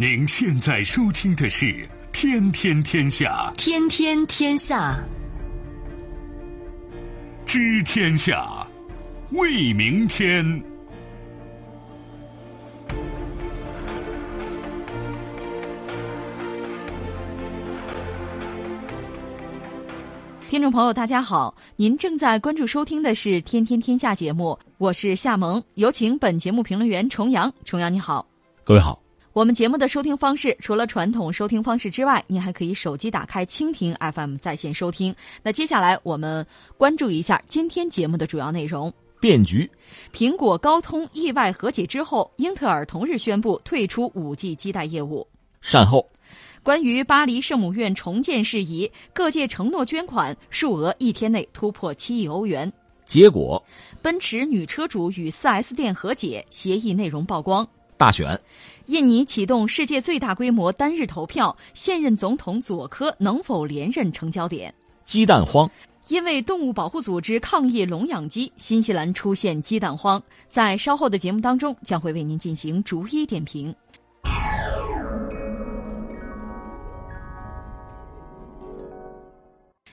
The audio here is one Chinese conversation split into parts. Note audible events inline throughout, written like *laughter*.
您现在收听的是《天天天下》，天天天下，知天下，为明天。听众朋友，大家好，您正在关注收听的是《天天天下》节目，我是夏萌，有请本节目评论员重阳。重阳你好，各位好。我们节目的收听方式，除了传统收听方式之外，您还可以手机打开蜻蜓 FM 在线收听。那接下来我们关注一下今天节目的主要内容：变局，苹果高通意外和解之后，英特尔同日宣布退出五 G 基带业务；善后，关于巴黎圣母院重建事宜，各界承诺捐款，数额一天内突破七亿欧元；结果，奔驰女车主与 4S 店和解，协议内容曝光。大选，印尼启动世界最大规模单日投票，现任总统佐科能否连任成焦点。鸡蛋荒，因为动物保护组织抗议笼养鸡，新西兰出现鸡蛋荒。在稍后的节目当中，将会为您进行逐一点评。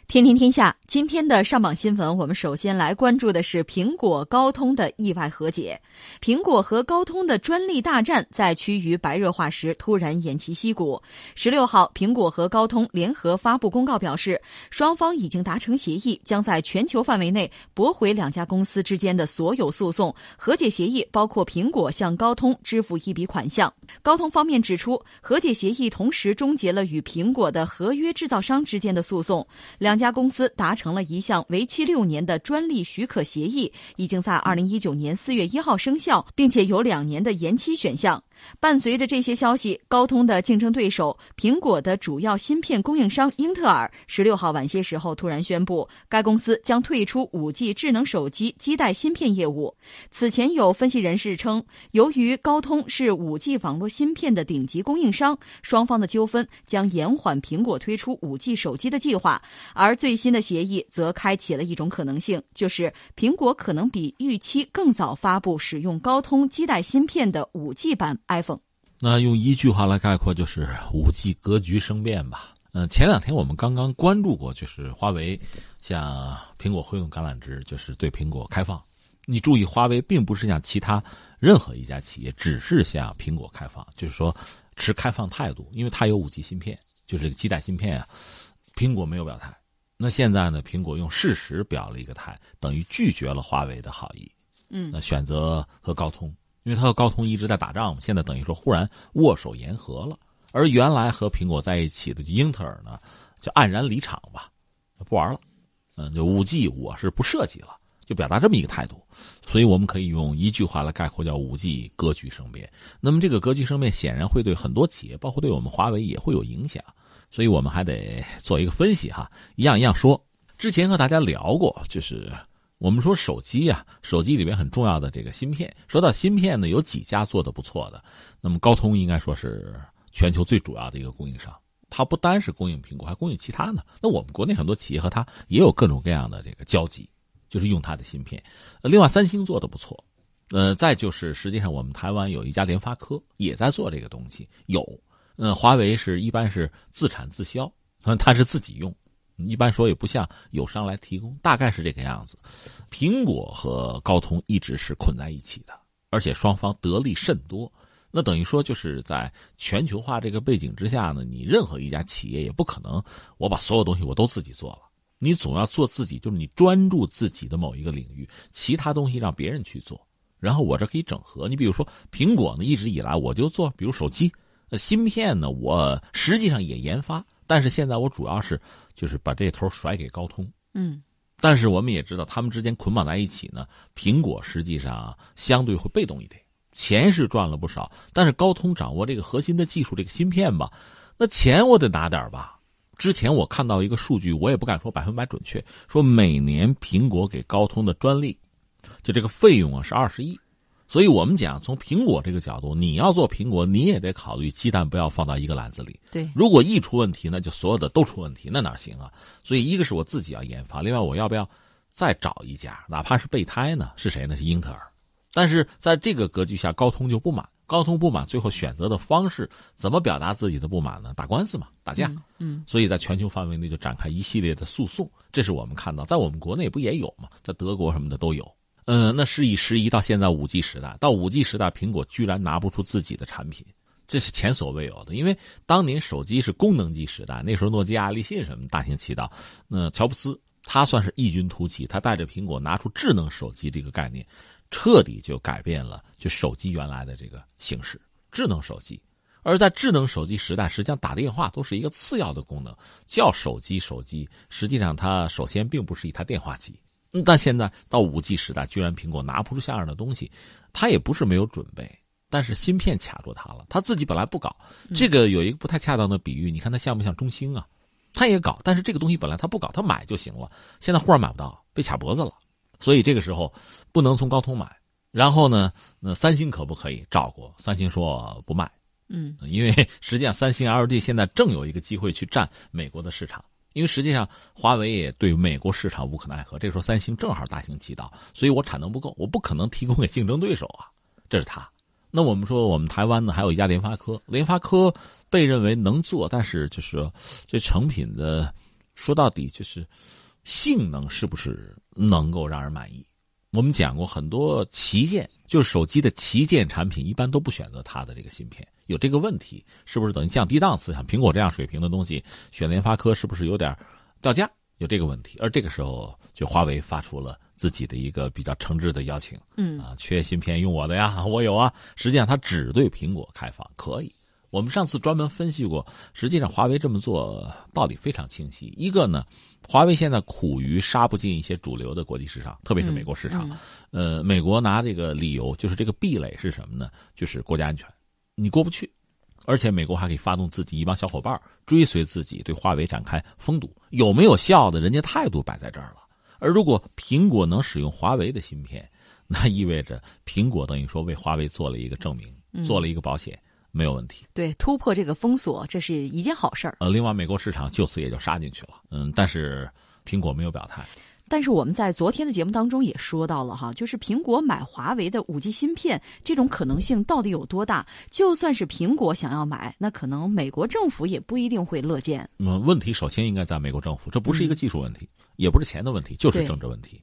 天天天下，今天的上榜新闻，我们首先来关注的是苹果高通的意外和解。苹果和高通的专利大战在趋于白热化时突然偃旗息鼓。十六号，苹果和高通联合发布公告，表示双方已经达成协议，将在全球范围内驳回两家公司之间的所有诉讼。和解协议包括苹果向高通支付一笔款项。高通方面指出，和解协议同时终结了与苹果的合约制造商之间的诉讼。两。家公司达成了一项为期六年的专利许可协议，已经在二零一九年四月一号生效，并且有两年的延期选项。伴随着这些消息，高通的竞争对手苹果的主要芯片供应商英特尔十六号晚些时候突然宣布，该公司将退出五 G 智能手机基带芯片业务。此前有分析人士称，由于高通是五 G 网络芯片的顶级供应商，双方的纠纷将延缓苹果推出五 G 手机的计划。而最新的协议则开启了一种可能性，就是苹果可能比预期更早发布使用高通基带芯片的五 G 版。iPhone，那用一句话来概括就是五 G 格局生变吧。嗯，前两天我们刚刚关注过，就是华为向苹果挥动橄榄枝，就是对苹果开放。你注意，华为并不是像其他任何一家企业，只是向苹果开放，就是说持开放态度，因为它有五 G 芯片，就是基带芯片啊。苹果没有表态，那现在呢？苹果用事实表了一个态，等于拒绝了华为的好意。嗯，那选择和高通。因为他和高通一直在打仗嘛，现在等于说忽然握手言和了，而原来和苹果在一起的英特尔呢，就黯然离场吧，不玩了，嗯，就五 G 我是不涉及了，就表达这么一个态度，所以我们可以用一句话来概括，叫五 G 格局生变。那么这个格局生变显然会对很多企业，包括对我们华为也会有影响，所以我们还得做一个分析哈，一样一样说。之前和大家聊过，就是。我们说手机啊，手机里面很重要的这个芯片。说到芯片呢，有几家做的不错的。那么高通应该说是全球最主要的一个供应商，它不单是供应苹果，还供应其他呢。那我们国内很多企业和它也有各种各样的这个交集，就是用它的芯片。另外，三星做的不错。呃，再就是实际上我们台湾有一家联发科也在做这个东西。有，呃，华为是一般是自产自销，它是自己用。一般说也不像友商来提供，大概是这个样子。苹果和高通一直是捆在一起的，而且双方得利甚多。那等于说就是在全球化这个背景之下呢，你任何一家企业也不可能我把所有东西我都自己做了，你总要做自己，就是你专注自己的某一个领域，其他东西让别人去做，然后我这可以整合。你比如说苹果呢，一直以来我就做，比如手机。芯片呢？我实际上也研发，但是现在我主要是就是把这头甩给高通。嗯，但是我们也知道，他们之间捆绑在一起呢，苹果实际上相对会被动一点，钱是赚了不少，但是高通掌握这个核心的技术，这个芯片吧，那钱我得拿点吧。之前我看到一个数据，我也不敢说百分百准确，说每年苹果给高通的专利，就这个费用啊是二十亿。所以我们讲，从苹果这个角度，你要做苹果，你也得考虑鸡蛋不要放到一个篮子里。对，如果一出问题，那就所有的都出问题，那哪行啊？所以一个是我自己要研发，另外我要不要再找一家，哪怕是备胎呢？是谁呢？是英特尔。但是在这个格局下，高通就不满。高通不满，最后选择的方式怎么表达自己的不满呢？打官司嘛，打架。嗯，所以在全球范围内就展开一系列的诉讼，这是我们看到，在我们国内不也有吗？在德国什么的都有。嗯，那是以时移到现在五 G 时代，到五 G 时代，苹果居然拿不出自己的产品，这是前所未有的。因为当年手机是功能机时代，那时候诺基亚、立信什么大行其道，那乔布斯他算是异军突起，他带着苹果拿出智能手机这个概念。彻底就改变了就手机原来的这个形式，智能手机。而在智能手机时代，实际上打电话都是一个次要的功能，叫手机手机，实际上它首先并不是一台电话机。但现在到五 G 时代，居然苹果拿不出像样的东西，它也不是没有准备，但是芯片卡住它了。他自己本来不搞这个，有一个不太恰当的比喻，你看它像不像中兴啊？他也搞，但是这个东西本来他不搞，他买就行了。现在忽然买不到，被卡脖子了。所以这个时候不能从高通买，然后呢，那三星可不可以照顾？三星说不卖，嗯，因为 *laughs* 实际上三星 LG 现在正有一个机会去占美国的市场，因为实际上华为也对美国市场无可奈何。这个时候三星正好大行其道，所以我产能不够，我不可能提供给竞争对手啊，这是他。那我们说我们台湾呢，还有一家联发科，联发科被认为能做，但是就是这成品的说到底就是。性能是不是能够让人满意？我们讲过很多旗舰，就是手机的旗舰产品，一般都不选择它的这个芯片，有这个问题，是不是等于降低档次？像苹果这样水平的东西，选联发科是不是有点掉价？有这个问题。而这个时候，就华为发出了自己的一个比较诚挚的邀请，嗯啊，缺芯片用我的呀，我有啊。实际上，它只对苹果开放，可以。我们上次专门分析过，实际上华为这么做道理非常清晰。一个呢，华为现在苦于杀不进一些主流的国际市场，特别是美国市场。呃，美国拿这个理由，就是这个壁垒是什么呢？就是国家安全，你过不去。而且美国还可以发动自己一帮小伙伴追随自己，对华为展开封堵。有没有效的？人家态度摆在这儿了。而如果苹果能使用华为的芯片，那意味着苹果等于说为华为做了一个证明，做了一个保险。没有问题，对突破这个封锁，这是一件好事儿。呃，另外，美国市场就此也就杀进去了。嗯，但是苹果没有表态。但是我们在昨天的节目当中也说到了哈，就是苹果买华为的五 G 芯片这种可能性到底有多大？就算是苹果想要买，那可能美国政府也不一定会乐见。嗯，问题首先应该在美国政府，这不是一个技术问题，也不是钱的问题，就是政治问题。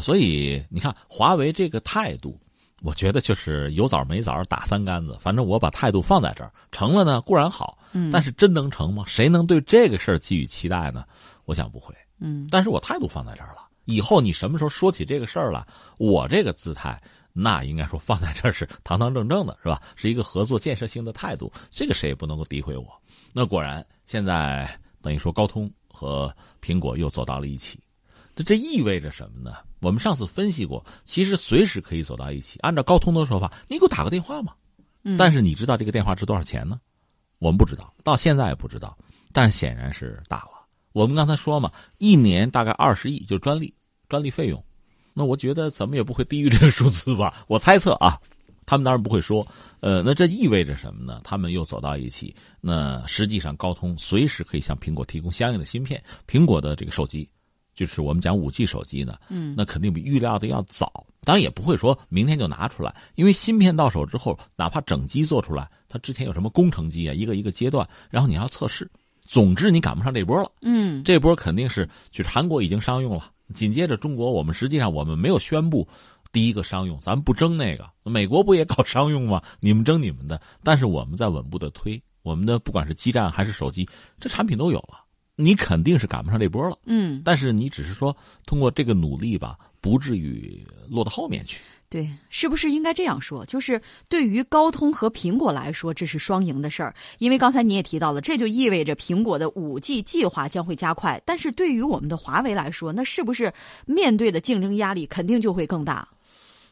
所以你看，华为这个态度。我觉得就是有枣没枣打三竿子，反正我把态度放在这儿，成了呢固然好，但是真能成吗？谁能对这个事儿寄予期待呢？我想不会。嗯，但是我态度放在这儿了，以后你什么时候说起这个事儿了，我这个姿态那应该说放在这儿是堂堂正正的，是吧？是一个合作建设性的态度，这个谁也不能够诋毁我。那果然现在等于说高通和苹果又走到了一起。这这意味着什么呢？我们上次分析过，其实随时可以走到一起。按照高通的说法，你给我打个电话嘛。嗯但是你知道这个电话值多少钱呢？我们不知道，到现在也不知道。但显然是大了。我们刚才说嘛，一年大概二十亿，就是专利专利费用。那我觉得怎么也不会低于这个数字吧？*laughs* 我猜测啊，他们当然不会说。呃，那这意味着什么呢？他们又走到一起。那实际上，高通随时可以向苹果提供相应的芯片。苹果的这个手机。就是我们讲五 G 手机呢，嗯，那肯定比预料的要早，当然也不会说明天就拿出来，因为芯片到手之后，哪怕整机做出来，它之前有什么工程机啊，一个一个阶段，然后你要测试，总之你赶不上这波了，嗯，这波肯定是就是韩国已经商用了，紧接着中国，我们实际上我们没有宣布第一个商用，咱们不争那个，美国不也搞商用吗？*laughs* 你们争你们的，但是我们在稳步的推，我们的不管是基站还是手机，这产品都有了。你肯定是赶不上这波了，嗯，但是你只是说通过这个努力吧，不至于落到后面去。对，是不是应该这样说？就是对于高通和苹果来说，这是双赢的事儿，因为刚才你也提到了，这就意味着苹果的五 G 计划将会加快。但是对于我们的华为来说，那是不是面对的竞争压力肯定就会更大？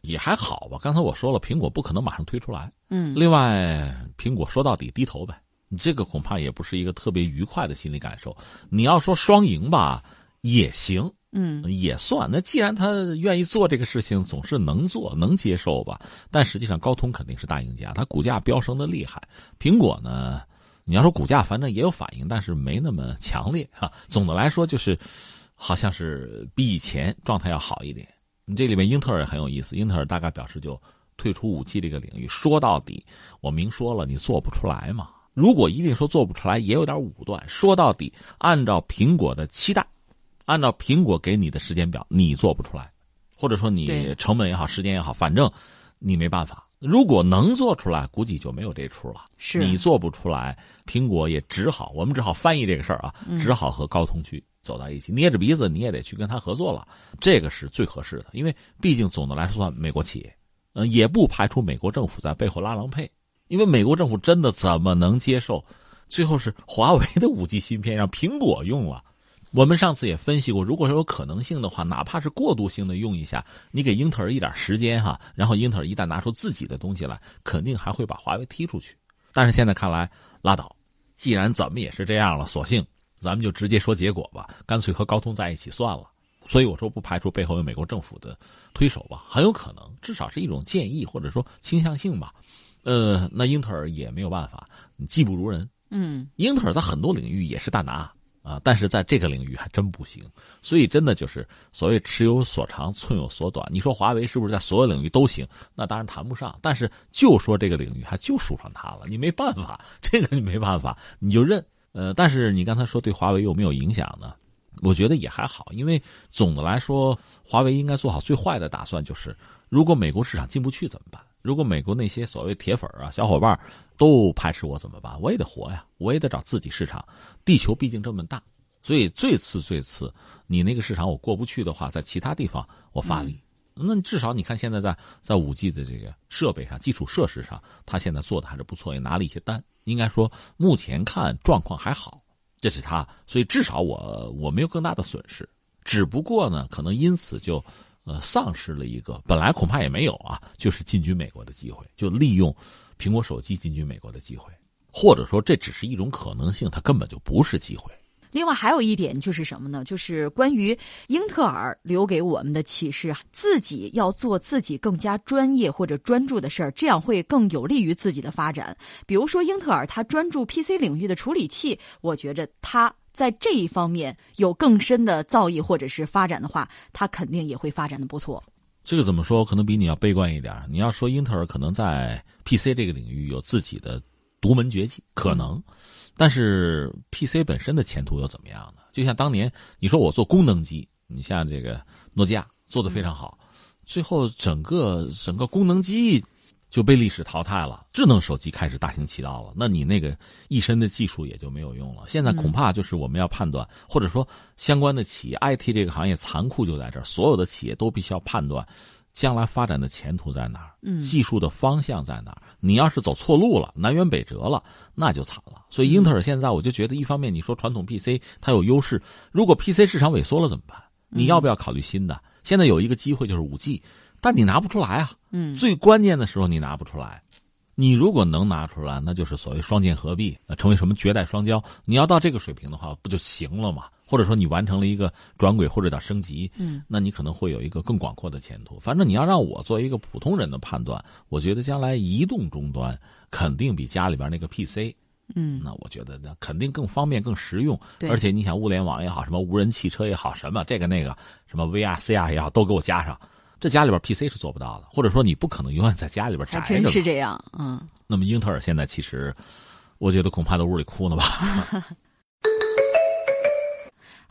也还好吧。刚才我说了，苹果不可能马上推出来，嗯，另外，苹果说到底低头呗。你这个恐怕也不是一个特别愉快的心理感受。你要说双赢吧，也行，嗯，也算。那既然他愿意做这个事情，总是能做能接受吧。但实际上，高通肯定是大赢家，它股价飙升的厉害。苹果呢，你要说股价，反正也有反应，但是没那么强烈哈。总的来说，就是好像是比以前状态要好一点。你这里面英特尔很有意思，英特尔大概表示就退出五 G 这个领域。说到底，我明说了，你做不出来嘛。如果一定说做不出来，也有点武断。说到底，按照苹果的期待，按照苹果给你的时间表，你做不出来，或者说你成本也好，时间也好，反正你没办法。如果能做出来，估计就没有这出了。是你做不出来，苹果也只好，我们只好翻译这个事儿啊，只好和高通去走到一起，捏着鼻子你也得去跟他合作了。这个是最合适的，因为毕竟总的来说算美国企业，嗯，也不排除美国政府在背后拉郎配，因为美国政府真的怎么能接受，最后是华为的五 G 芯片让苹果用了。我们上次也分析过，如果说有可能性的话，哪怕是过渡性的用一下，你给英特尔一点时间哈，然后英特尔一旦拿出自己的东西来，肯定还会把华为踢出去。但是现在看来，拉倒，既然怎么也是这样了，索性咱们就直接说结果吧，干脆和高通在一起算了。所以我说不排除背后有美国政府的推手吧，很有可能，至少是一种建议或者说倾向性吧。呃，那英特尔也没有办法，技不如人。嗯，英特尔在很多领域也是大拿。啊，但是在这个领域还真不行，所以真的就是所谓尺有所长，寸有所短。你说华为是不是在所有领域都行？那当然谈不上。但是就说这个领域，还就数上它了，你没办法，这个你没办法，你就认。呃，但是你刚才说对华为有没有影响呢？我觉得也还好，因为总的来说，华为应该做好最坏的打算，就是如果美国市场进不去怎么办？如果美国那些所谓铁粉啊、小伙伴都排斥我怎么办？我也得活呀，我也得找自己市场。地球毕竟这么大，所以最次最次，你那个市场我过不去的话，在其他地方我发力。那至少你看现在在在五 G 的这个设备上、基础设施上，他现在做的还是不错，也拿了一些单。应该说目前看状况还好，这是他，所以至少我我没有更大的损失。只不过呢，可能因此就。呃，丧失了一个本来恐怕也没有啊，就是进军美国的机会，就利用苹果手机进军美国的机会，或者说这只是一种可能性，它根本就不是机会。另外还有一点就是什么呢？就是关于英特尔留给我们的启示啊，自己要做自己更加专业或者专注的事儿，这样会更有利于自己的发展。比如说英特尔，它专注 PC 领域的处理器，我觉着它。在这一方面有更深的造诣或者是发展的话，它肯定也会发展的不错。这个怎么说？可能比你要悲观一点。你要说英特尔可能在 PC 这个领域有自己的独门绝技，可能，但是 PC 本身的前途又怎么样呢？就像当年你说我做功能机，你像这个诺基亚做的非常好，最后整个整个功能机。就被历史淘汰了，智能手机开始大行其道了，那你那个一身的技术也就没有用了。现在恐怕就是我们要判断，或者说相关的企业，IT 这个行业残酷就在这儿，所有的企业都必须要判断，将来发展的前途在哪儿，技术的方向在哪儿。你要是走错路了，南辕北辙了，那就惨了。所以英特尔现在我就觉得，一方面你说传统 PC 它有优势，如果 PC 市场萎缩了怎么办？你要不要考虑新的？现在有一个机会就是五 G。但你拿不出来啊！嗯，最关键的时候你拿不出来，你如果能拿出来，那就是所谓双剑合璧，成为什么绝代双骄。你要到这个水平的话，不就行了吗？或者说你完成了一个转轨或者叫升级，嗯，那你可能会有一个更广阔的前途。反正你要让我做一个普通人的判断，我觉得将来移动终端肯定比家里边那个 PC，嗯，那我觉得那肯定更方便、更实用。对，而且你想物联网也好，什么无人汽车也好，什么这个那个，什么 VR、CR 也好，都给我加上。这家里边 PC 是做不到的，或者说你不可能永远在家里边宅着。还真是这样，嗯。那么英特尔现在其实，我觉得恐怕在屋里哭呢吧。*laughs*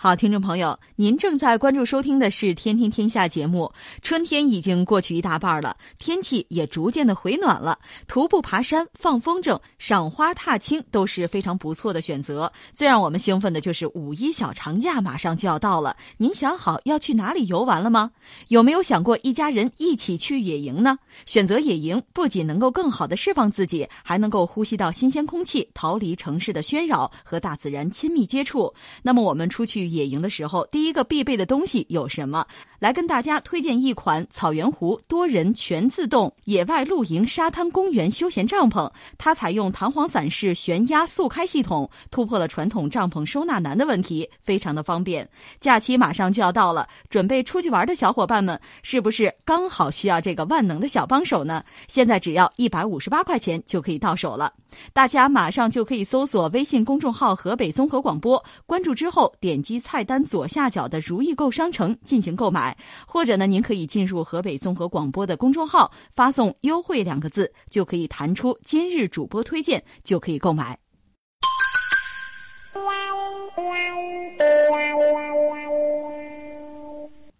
好，听众朋友，您正在关注收听的是《天天天下》节目。春天已经过去一大半了，天气也逐渐的回暖了。徒步爬山、放风筝、赏花踏青都是非常不错的选择。最让我们兴奋的就是五一小长假马上就要到了，您想好要去哪里游玩了吗？有没有想过一家人一起去野营呢？选择野营不仅能够更好的释放自己，还能够呼吸到新鲜空气，逃离城市的喧扰，和大自然亲密接触。那么我们出去。野营的时候，第一个必备的东西有什么？来跟大家推荐一款草原湖多人全自动野外露营沙滩公园休闲帐篷。它采用弹簧伞式悬压速开系统，突破了传统帐篷收纳难的问题，非常的方便。假期马上就要到了，准备出去玩的小伙伴们，是不是刚好需要这个万能的小帮手呢？现在只要一百五十八块钱就可以到手了。大家马上就可以搜索微信公众号“河北综合广播”，关注之后点击菜单左下角的“如意购商城”进行购买。或者呢，您可以进入河北综合广播的公众号，发送“优惠”两个字，就可以弹出今日主播推荐，就可以购买。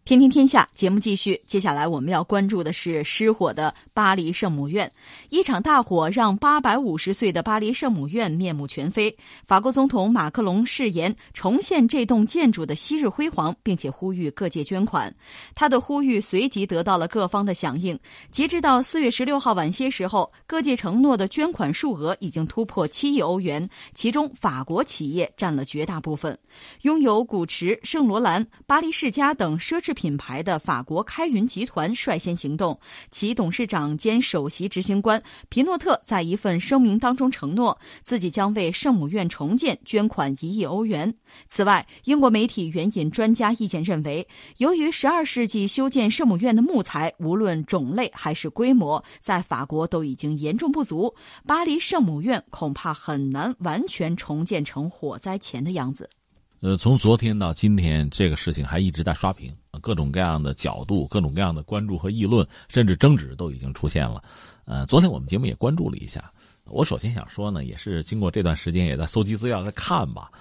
天天天下节目继续，接下来我们要关注的是失火的巴黎圣母院。一场大火让八百五十岁的巴黎圣母院面目全非。法国总统马克龙誓言重现这栋建筑的昔日辉煌，并且呼吁各界捐款。他的呼吁随即得到了各方的响应。截止到四月十六号晚些时候，各界承诺的捐款数额已经突破七亿欧元，其中法国企业占了绝大部分。拥有古驰、圣罗兰、巴黎世家等奢侈。品牌的法国开云集团率先行动，其董事长兼首席执行官皮诺特在一份声明当中承诺，自己将为圣母院重建捐款一亿欧元。此外，英国媒体援引专家意见认为，由于十二世纪修建圣母院的木材无论种类还是规模，在法国都已经严重不足，巴黎圣母院恐怕很难完全重建成火灾前的样子。呃，从昨天到今天，这个事情还一直在刷屏，各种各样的角度、各种各样的关注和议论，甚至争执都已经出现了。呃，昨天我们节目也关注了一下。我首先想说呢，也是经过这段时间也在搜集资料、在看吧，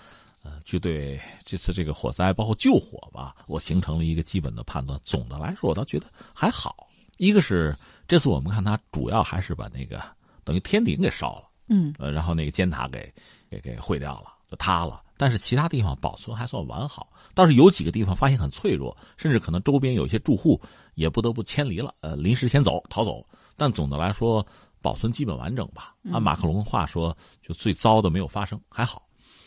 呃，就对这次这个火灾包括救火吧，我形成了一个基本的判断。总的来说，我倒觉得还好。一个是这次我们看它主要还是把那个等于天顶给烧了，嗯，呃，然后那个尖塔给给给毁掉了，就塌了。但是其他地方保存还算完好，倒是有几个地方发现很脆弱，甚至可能周边有些住户也不得不迁离了，呃，临时先走逃走。但总的来说，保存基本完整吧。按马克龙的话说，就最糟的没有发生，还好。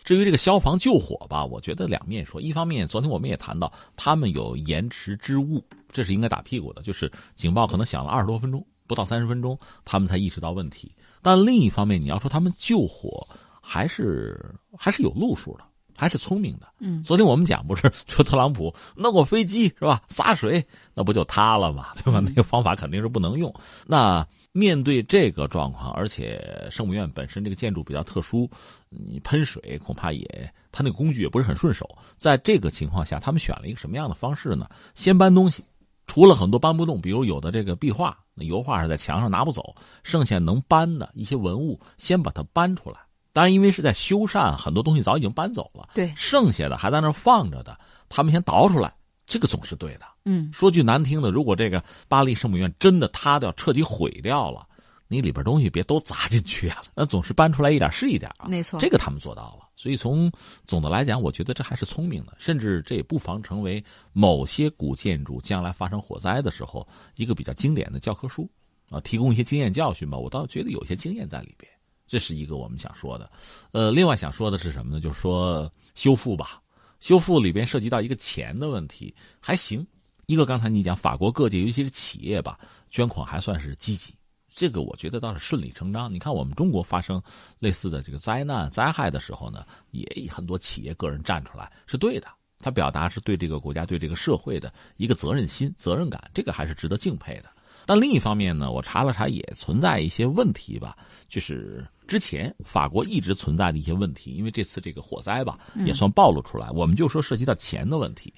至于这个消防救火吧，我觉得两面说。一方面，昨天我们也谈到，他们有延迟之误，这是应该打屁股的，就是警报可能响了二十多分钟，不到三十分钟，他们才意识到问题。但另一方面，你要说他们救火。还是还是有路数的，还是聪明的。嗯，昨天我们讲不是 *laughs* 说特朗普弄个飞机是吧？洒水那不就塌了吗？*laughs* 对吧？那个方法肯定是不能用。那面对这个状况，而且圣母院本身这个建筑比较特殊，你喷水恐怕也他那个工具也不是很顺手。在这个情况下，他们选了一个什么样的方式呢？先搬东西，除了很多搬不动，比如有的这个壁画、那油画是在墙上拿不走，剩下能搬的一些文物，先把它搬出来。当然，因为是在修缮，很多东西早已经搬走了。对，剩下的还在那放着的，他们先倒出来，这个总是对的。嗯，说句难听的，如果这个巴黎圣母院真的塌掉、彻底毁掉了，你里边东西别都砸进去啊，*laughs* 那总是搬出来一点是一点啊。没错，这个他们做到了。所以从总的来讲，我觉得这还是聪明的，甚至这也不妨成为某些古建筑将来发生火灾的时候一个比较经典的教科书啊，提供一些经验教训吧。我倒觉得有些经验在里边。这是一个我们想说的，呃，另外想说的是什么呢？就是说修复吧，修复里边涉及到一个钱的问题，还行。一个刚才你讲法国各界，尤其是企业吧，捐款还算是积极，这个我觉得倒是顺理成章。你看我们中国发生类似的这个灾难灾害的时候呢，也很多企业个人站出来是对的，他表达是对这个国家对这个社会的一个责任心、责任感，这个还是值得敬佩的。但另一方面呢，我查了查，也存在一些问题吧，就是之前法国一直存在的一些问题，因为这次这个火灾吧，也算暴露出来。我们就说涉及到钱的问题，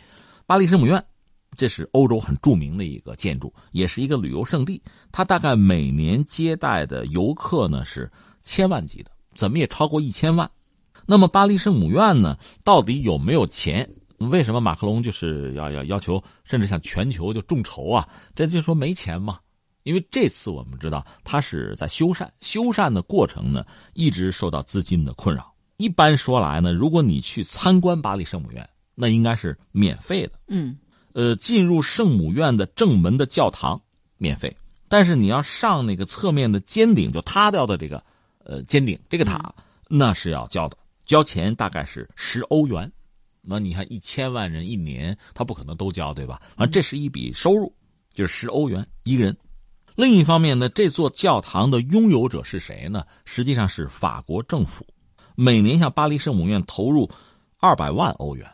巴黎圣母院，这是欧洲很著名的一个建筑，也是一个旅游胜地，它大概每年接待的游客呢是千万级的，怎么也超过一千万。那么巴黎圣母院呢，到底有没有钱？为什么马克龙就是要要要求，甚至向全球就众筹啊？这就说没钱嘛？因为这次我们知道他是在修缮，修缮的过程呢一直受到资金的困扰。一般说来呢，如果你去参观巴黎圣母院，那应该是免费的。嗯，呃，进入圣母院的正门的教堂免费，但是你要上那个侧面的尖顶就塌掉的这个呃尖顶这个塔，那是要交的，交钱大概是十欧元。那你看，一千万人一年，他不可能都交，对吧？啊，这是一笔收入，就是十欧元一个人。另一方面呢，这座教堂的拥有者是谁呢？实际上是法国政府，每年向巴黎圣母院投入二百万欧元，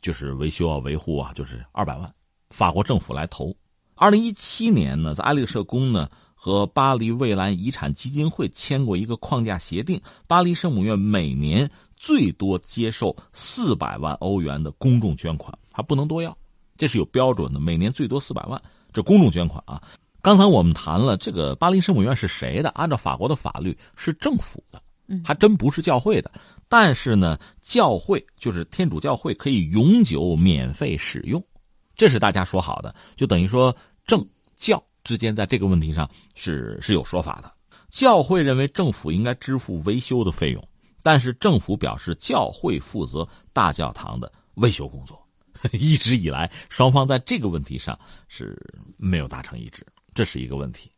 就是维修啊、维护啊，就是二百万，法国政府来投。二零一七年呢，在爱丽舍宫呢。和巴黎蔚蓝遗产基金会签过一个框架协定，巴黎圣母院每年最多接受四百万欧元的公众捐款，还不能多要。这是有标准的，每年最多四百万，这公众捐款啊。刚才我们谈了这个巴黎圣母院是谁的？按照法国的法律是政府的，还真不是教会的。但是呢，教会就是天主教会可以永久免费使用，这是大家说好的，就等于说政教之间在这个问题上是是有说法的。教会认为政府应该支付维修的费用，但是政府表示教会负责大教堂的维修工作。*laughs* 一直以来，双方在这个问题上是没有达成一致，这是一个问题。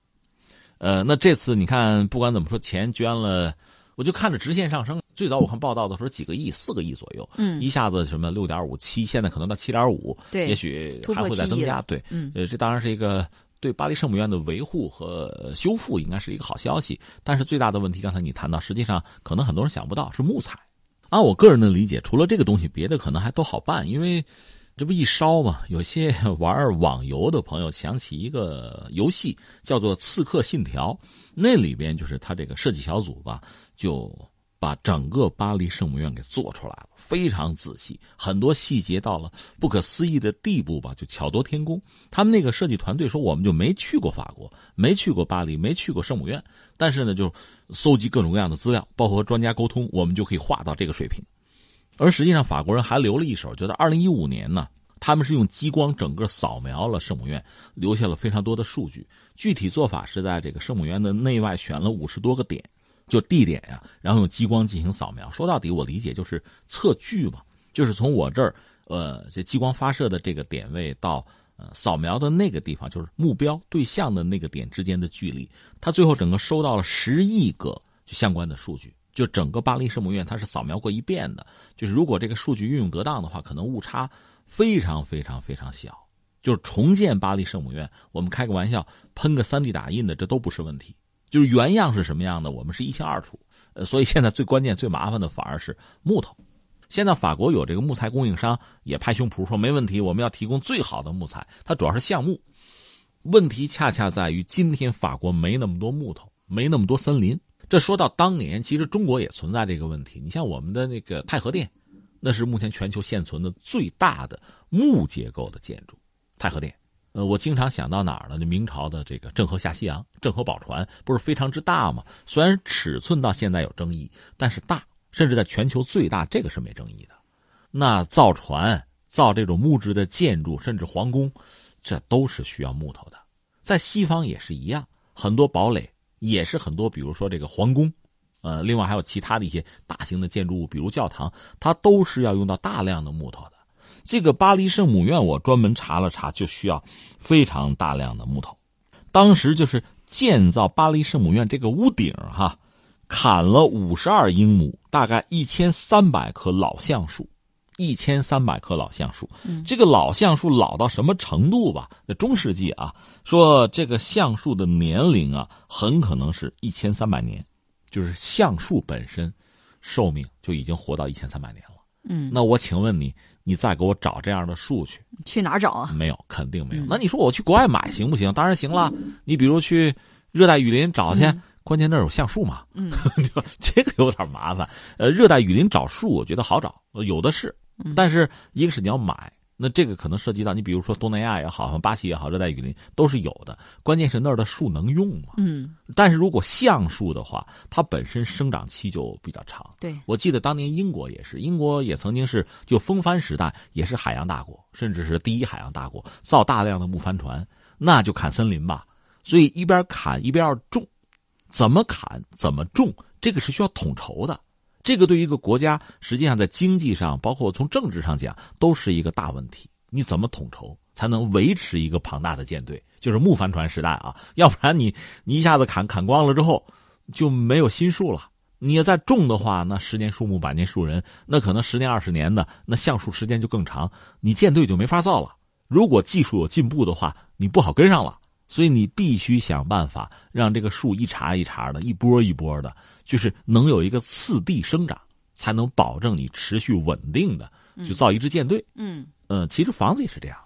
呃，那这次你看，不管怎么说，钱捐了。我就看着直线上升，最早我看报道的时候几个亿，四个亿左右，嗯，一下子什么六点五七，现在可能到七点五，对，也许还会再增加，对，嗯，呃，这当然是一个对巴黎圣母院的维护和修复应该是一个好消息，但是最大的问题，刚才你谈到，实际上可能很多人想不到是木材，按我个人的理解，除了这个东西，别的可能还都好办，因为这不一烧嘛。有些 *laughs* 玩网游的朋友想起一个游戏叫做《刺客信条》，那里边就是他这个设计小组吧。就把整个巴黎圣母院给做出来了，非常仔细，很多细节到了不可思议的地步吧，就巧夺天工。他们那个设计团队说，我们就没去过法国，没去过巴黎，没去过圣母院，但是呢，就搜集各种各样的资料，包括和专家沟通，我们就可以画到这个水平。而实际上，法国人还留了一手，就在二零一五年呢，他们是用激光整个扫描了圣母院，留下了非常多的数据。具体做法是在这个圣母院的内外选了五十多个点。就地点呀，然后用激光进行扫描。说到底，我理解就是测距嘛，就是从我这儿，呃，这激光发射的这个点位到呃扫描的那个地方，就是目标对象的那个点之间的距离。它最后整个收到了十亿个就相关的数据。就整个巴黎圣母院，它是扫描过一遍的。就是如果这个数据运用得当的话，可能误差非常非常非常小。就是重建巴黎圣母院，我们开个玩笑，喷个三 D 打印的，这都不是问题。就是原样是什么样的，我们是一清二楚。呃，所以现在最关键、最麻烦的反而是木头。现在法国有这个木材供应商也拍胸脯说没问题，我们要提供最好的木材。它主要是橡木。问题恰恰在于今天法国没那么多木头，没那么多森林。这说到当年，其实中国也存在这个问题。你像我们的那个太和殿，那是目前全球现存的最大的木结构的建筑，太和殿。呃，我经常想到哪儿呢？就明朝的这个郑和下西洋，郑和宝船不是非常之大吗？虽然尺寸到现在有争议，但是大，甚至在全球最大，这个是没争议的。那造船、造这种木质的建筑，甚至皇宫，这都是需要木头的。在西方也是一样，很多堡垒也是很多，比如说这个皇宫，呃，另外还有其他的一些大型的建筑物，比如教堂，它都是要用到大量的木头的。这个巴黎圣母院，我专门查了查，就需要非常大量的木头。当时就是建造巴黎圣母院这个屋顶，哈，砍了五十二英亩，大概一千三百棵老橡树，一千三百棵老橡树。这个老橡树老到什么程度吧？在中世纪啊，说这个橡树的年龄啊，很可能是一千三百年，就是橡树本身寿命就已经活到一千三百年了。嗯，那我请问你，你再给我找这样的树去？去哪儿找啊？没有，肯定没有。那你说我去国外买行不行？当然行了。你比如去热带雨林找去，关键那儿有橡树嘛。嗯，*laughs* 这个有点麻烦。呃，热带雨林找树，我觉得好找，有的是。但是一个是你要买。那这个可能涉及到你，比如说东南亚也好，像巴西也好，热带雨林都是有的。关键是那儿的树能用吗？嗯。但是如果橡树的话，它本身生长期就比较长。对，我记得当年英国也是，英国也曾经是就风帆时代，也是海洋大国，甚至是第一海洋大国，造大量的木帆船，那就砍森林吧。所以一边砍一边要种，怎么砍怎么种，这个是需要统筹的。这个对于一个国家，实际上在经济上，包括从政治上讲，都是一个大问题。你怎么统筹，才能维持一个庞大的舰队？就是木帆船时代啊，要不然你你一下子砍砍光了之后，就没有新树了。你要再种的话，那十年树木，百年树人，那可能十年二十年的，那橡树时间就更长，你舰队就没法造了。如果技术有进步的话，你不好跟上了。所以你必须想办法让这个树一茬一茬的，一波一波的，就是能有一个次第生长，才能保证你持续稳定的就造一支舰队。嗯，呃，其实房子也是这样，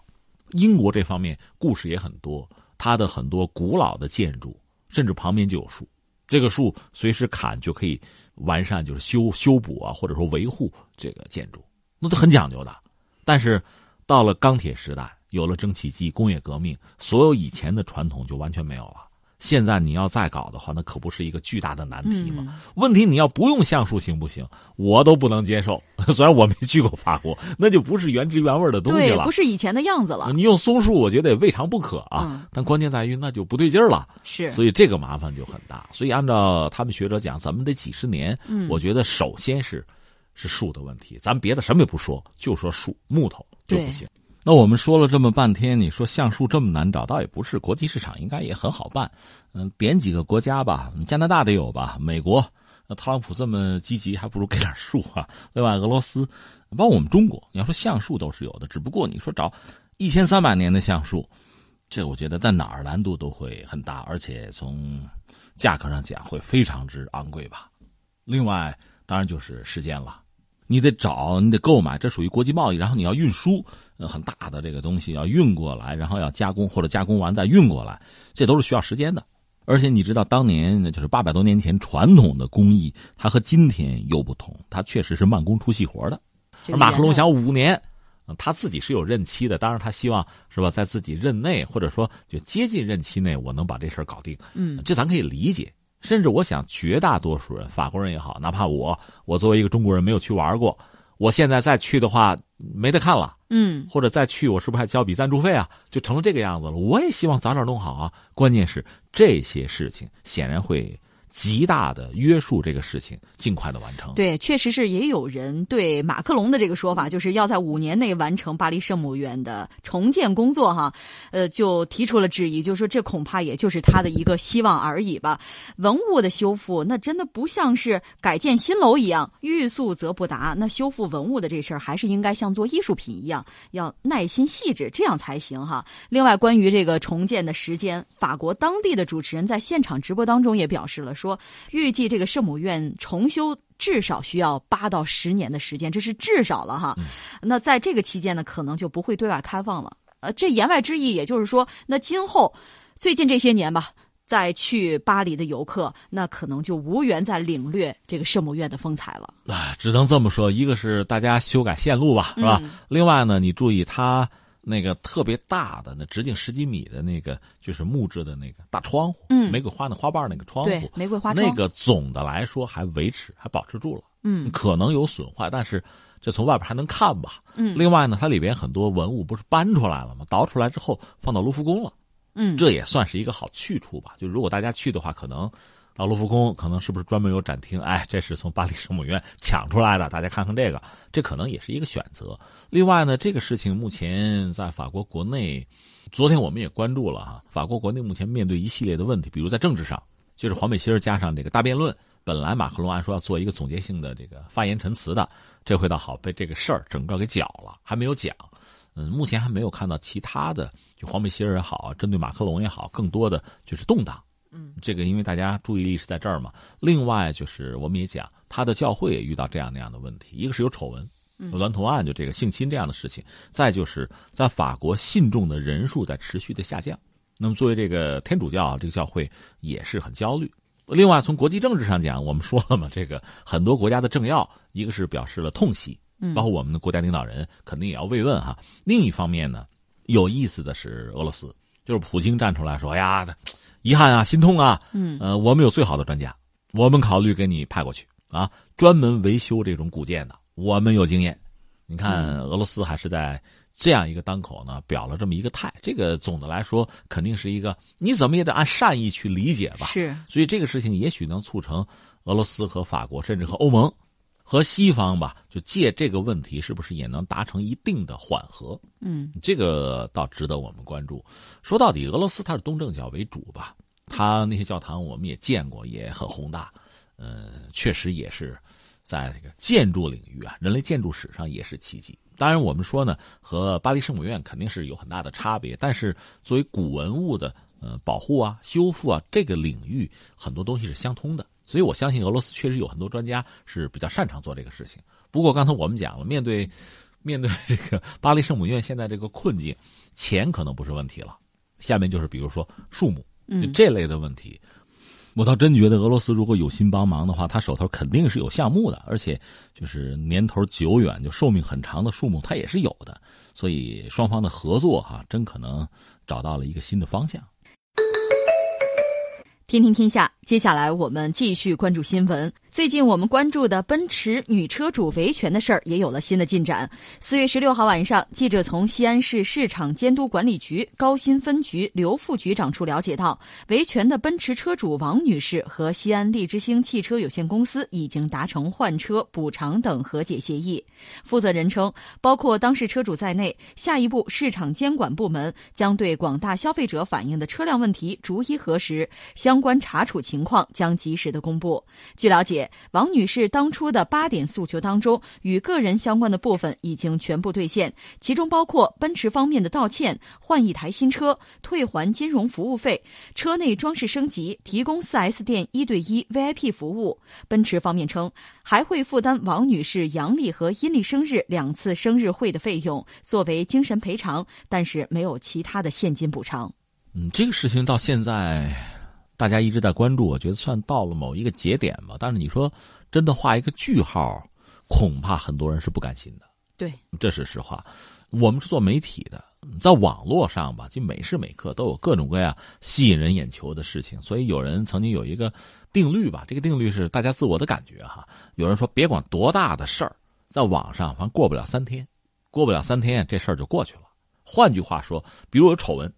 英国这方面故事也很多，它的很多古老的建筑，甚至旁边就有树，这个树随时砍就可以完善，就是修修补啊，或者说维护这个建筑，那都很讲究的。但是到了钢铁时代。有了蒸汽机、工业革命，所有以前的传统就完全没有了。现在你要再搞的话，那可不是一个巨大的难题吗？问题你要不用橡树行不行？我都不能接受。*laughs* 虽然我没去过法国，那就不是原汁原味的东西了，不是以前的样子了。你用松树，我觉得也未尝不可啊。但关键在于那就不对劲儿了。是，所以这个麻烦就很大。所以按照他们学者讲，咱们得几十年。我觉得首先是是树的问题，咱别的什么也不说，就说树木头就不行。那我们说了这么半天，你说橡树这么难找，倒也不是，国际市场应该也很好办。嗯，点几个国家吧，加拿大得有吧，美国，特朗普这么积极，还不如给点树啊。另外，俄罗斯，包括我们中国，你要说橡树都是有的，只不过你说找一千三百年的橡树，这我觉得在哪儿难度都会很大，而且从价格上讲会非常之昂贵吧。另外，当然就是时间了。你得找，你得购买，这属于国际贸易。然后你要运输，呃，很大的这个东西要运过来，然后要加工或者加工完再运过来，这都是需要时间的。而且你知道，当年就是八百多年前传统的工艺，它和今天又不同，它确实是慢工出细活的。而马克龙想五年，他自己是有任期的，当然他希望是吧，在自己任内或者说就接近任期内，我能把这事儿搞定。嗯，这咱可以理解。甚至我想，绝大多数人，法国人也好，哪怕我，我作为一个中国人没有去玩过，我现在再去的话，没得看了，嗯，或者再去，我是不是还交笔赞助费啊？就成了这个样子了。我也希望早点弄好啊。关键是这些事情显然会。极大的约束这个事情尽快的完成。对，确实是也有人对马克龙的这个说法，就是要在五年内完成巴黎圣母院的重建工作，哈，呃，就提出了质疑，就说这恐怕也就是他的一个希望而已吧。文物的修复，那真的不像是改建新楼一样，欲速则不达。那修复文物的这事儿，还是应该像做艺术品一样，要耐心细致，这样才行哈。另外，关于这个重建的时间，法国当地的主持人在现场直播当中也表示了。说预计这个圣母院重修至少需要八到十年的时间，这是至少了哈。那在这个期间呢，可能就不会对外开放了。呃，这言外之意，也就是说，那今后最近这些年吧，再去巴黎的游客，那可能就无缘再领略这个圣母院的风采了。啊，只能这么说，一个是大家修改线路吧，是吧？另外呢，你注意它。那个特别大的，那直径十几米的那个，就是木质的那个大窗户，嗯，玫瑰花的花瓣那个窗户，玫瑰花窗，那个总的来说还维持，还保持住了，嗯，可能有损坏，但是这从外边还能看吧，嗯，另外呢，它里边很多文物不是搬出来了吗？倒出来之后放到卢浮宫了，嗯，这也算是一个好去处吧。就如果大家去的话，可能。到卢浮宫可能是不是专门有展厅？哎，这是从巴黎圣母院抢出来的，大家看看这个，这可能也是一个选择。另外呢，这个事情目前在法国国内，昨天我们也关注了哈。法国国内目前面对一系列的问题，比如在政治上，就是黄背心加上这个大辩论。本来马克龙按说要做一个总结性的这个发言陈词的，这回倒好被这个事儿整个给搅了，还没有讲。嗯，目前还没有看到其他的，就黄背心也好，针对马克龙也好，更多的就是动荡。嗯，这个因为大家注意力是在这儿嘛。另外就是我们也讲，他的教会也遇到这样那样的问题。一个是有丑闻，有娈童案，就这个性侵这样的事情；再就是在法国信众的人数在持续的下降。那么作为这个天主教这个教会也是很焦虑。另外从国际政治上讲，我们说了嘛，这个很多国家的政要，一个是表示了痛惜，包括我们的国家领导人肯定也要慰问哈。另一方面呢，有意思的是俄罗斯，就是普京站出来说：“哎呀。*tsk* ”遗憾啊，心痛啊，嗯，呃，我们有最好的专家，我们考虑给你派过去啊，专门维修这种古建的，我们有经验。你看，俄罗斯还是在这样一个当口呢，表了这么一个态。这个总的来说，肯定是一个你怎么也得按善意去理解吧。是，所以这个事情也许能促成俄罗斯和法国，甚至和欧盟。和西方吧，就借这个问题，是不是也能达成一定的缓和？嗯，这个倒值得我们关注。说到底，俄罗斯它是东正教为主吧，它那些教堂我们也见过，也很宏大。呃，确实也是在这个建筑领域啊，人类建筑史上也是奇迹。当然，我们说呢，和巴黎圣母院肯定是有很大的差别，但是作为古文物的呃保护啊、修复啊这个领域，很多东西是相通的。所以，我相信俄罗斯确实有很多专家是比较擅长做这个事情。不过，刚才我们讲了，面对面对这个巴黎圣母院现在这个困境，钱可能不是问题了。下面就是比如说树木，这类的问题，我倒真觉得俄罗斯如果有心帮忙的话，他手头肯定是有项目的，而且就是年头久远、就寿命很长的数目，他也是有的。所以双方的合作哈，真可能找到了一个新的方向。听听天下，接下来我们继续关注新闻。最近我们关注的奔驰女车主维权的事儿也有了新的进展。四月十六号晚上，记者从西安市市场监督管理局高新分局刘副局长处了解到，维权的奔驰车主王女士和西安利之星汽车有限公司已经达成换车、补偿等和解协议。负责人称，包括当事车主在内，下一步市场监管部门将对广大消费者反映的车辆问题逐一核实，相关查处情况将及时的公布。据了解。王女士当初的八点诉求当中，与个人相关的部分已经全部兑现，其中包括奔驰方面的道歉、换一台新车、退还金融服务费、车内装饰升级、提供 4S 店一对一 VIP 服务。奔驰方面称，还会负担王女士阳历和阴历生日两次生日会的费用，作为精神赔偿，但是没有其他的现金补偿。嗯，这个事情到现在。大家一直在关注，我觉得算到了某一个节点吧。但是你说真的画一个句号，恐怕很多人是不甘心的。对，这是实话。我们是做媒体的，在网络上吧，就每时每刻都有各种各样吸引人眼球的事情。所以有人曾经有一个定律吧，这个定律是大家自我的感觉哈。有人说，别管多大的事儿，在网上反正过不了三天，过不了三天这事儿就过去了。换句话说，比如有丑闻，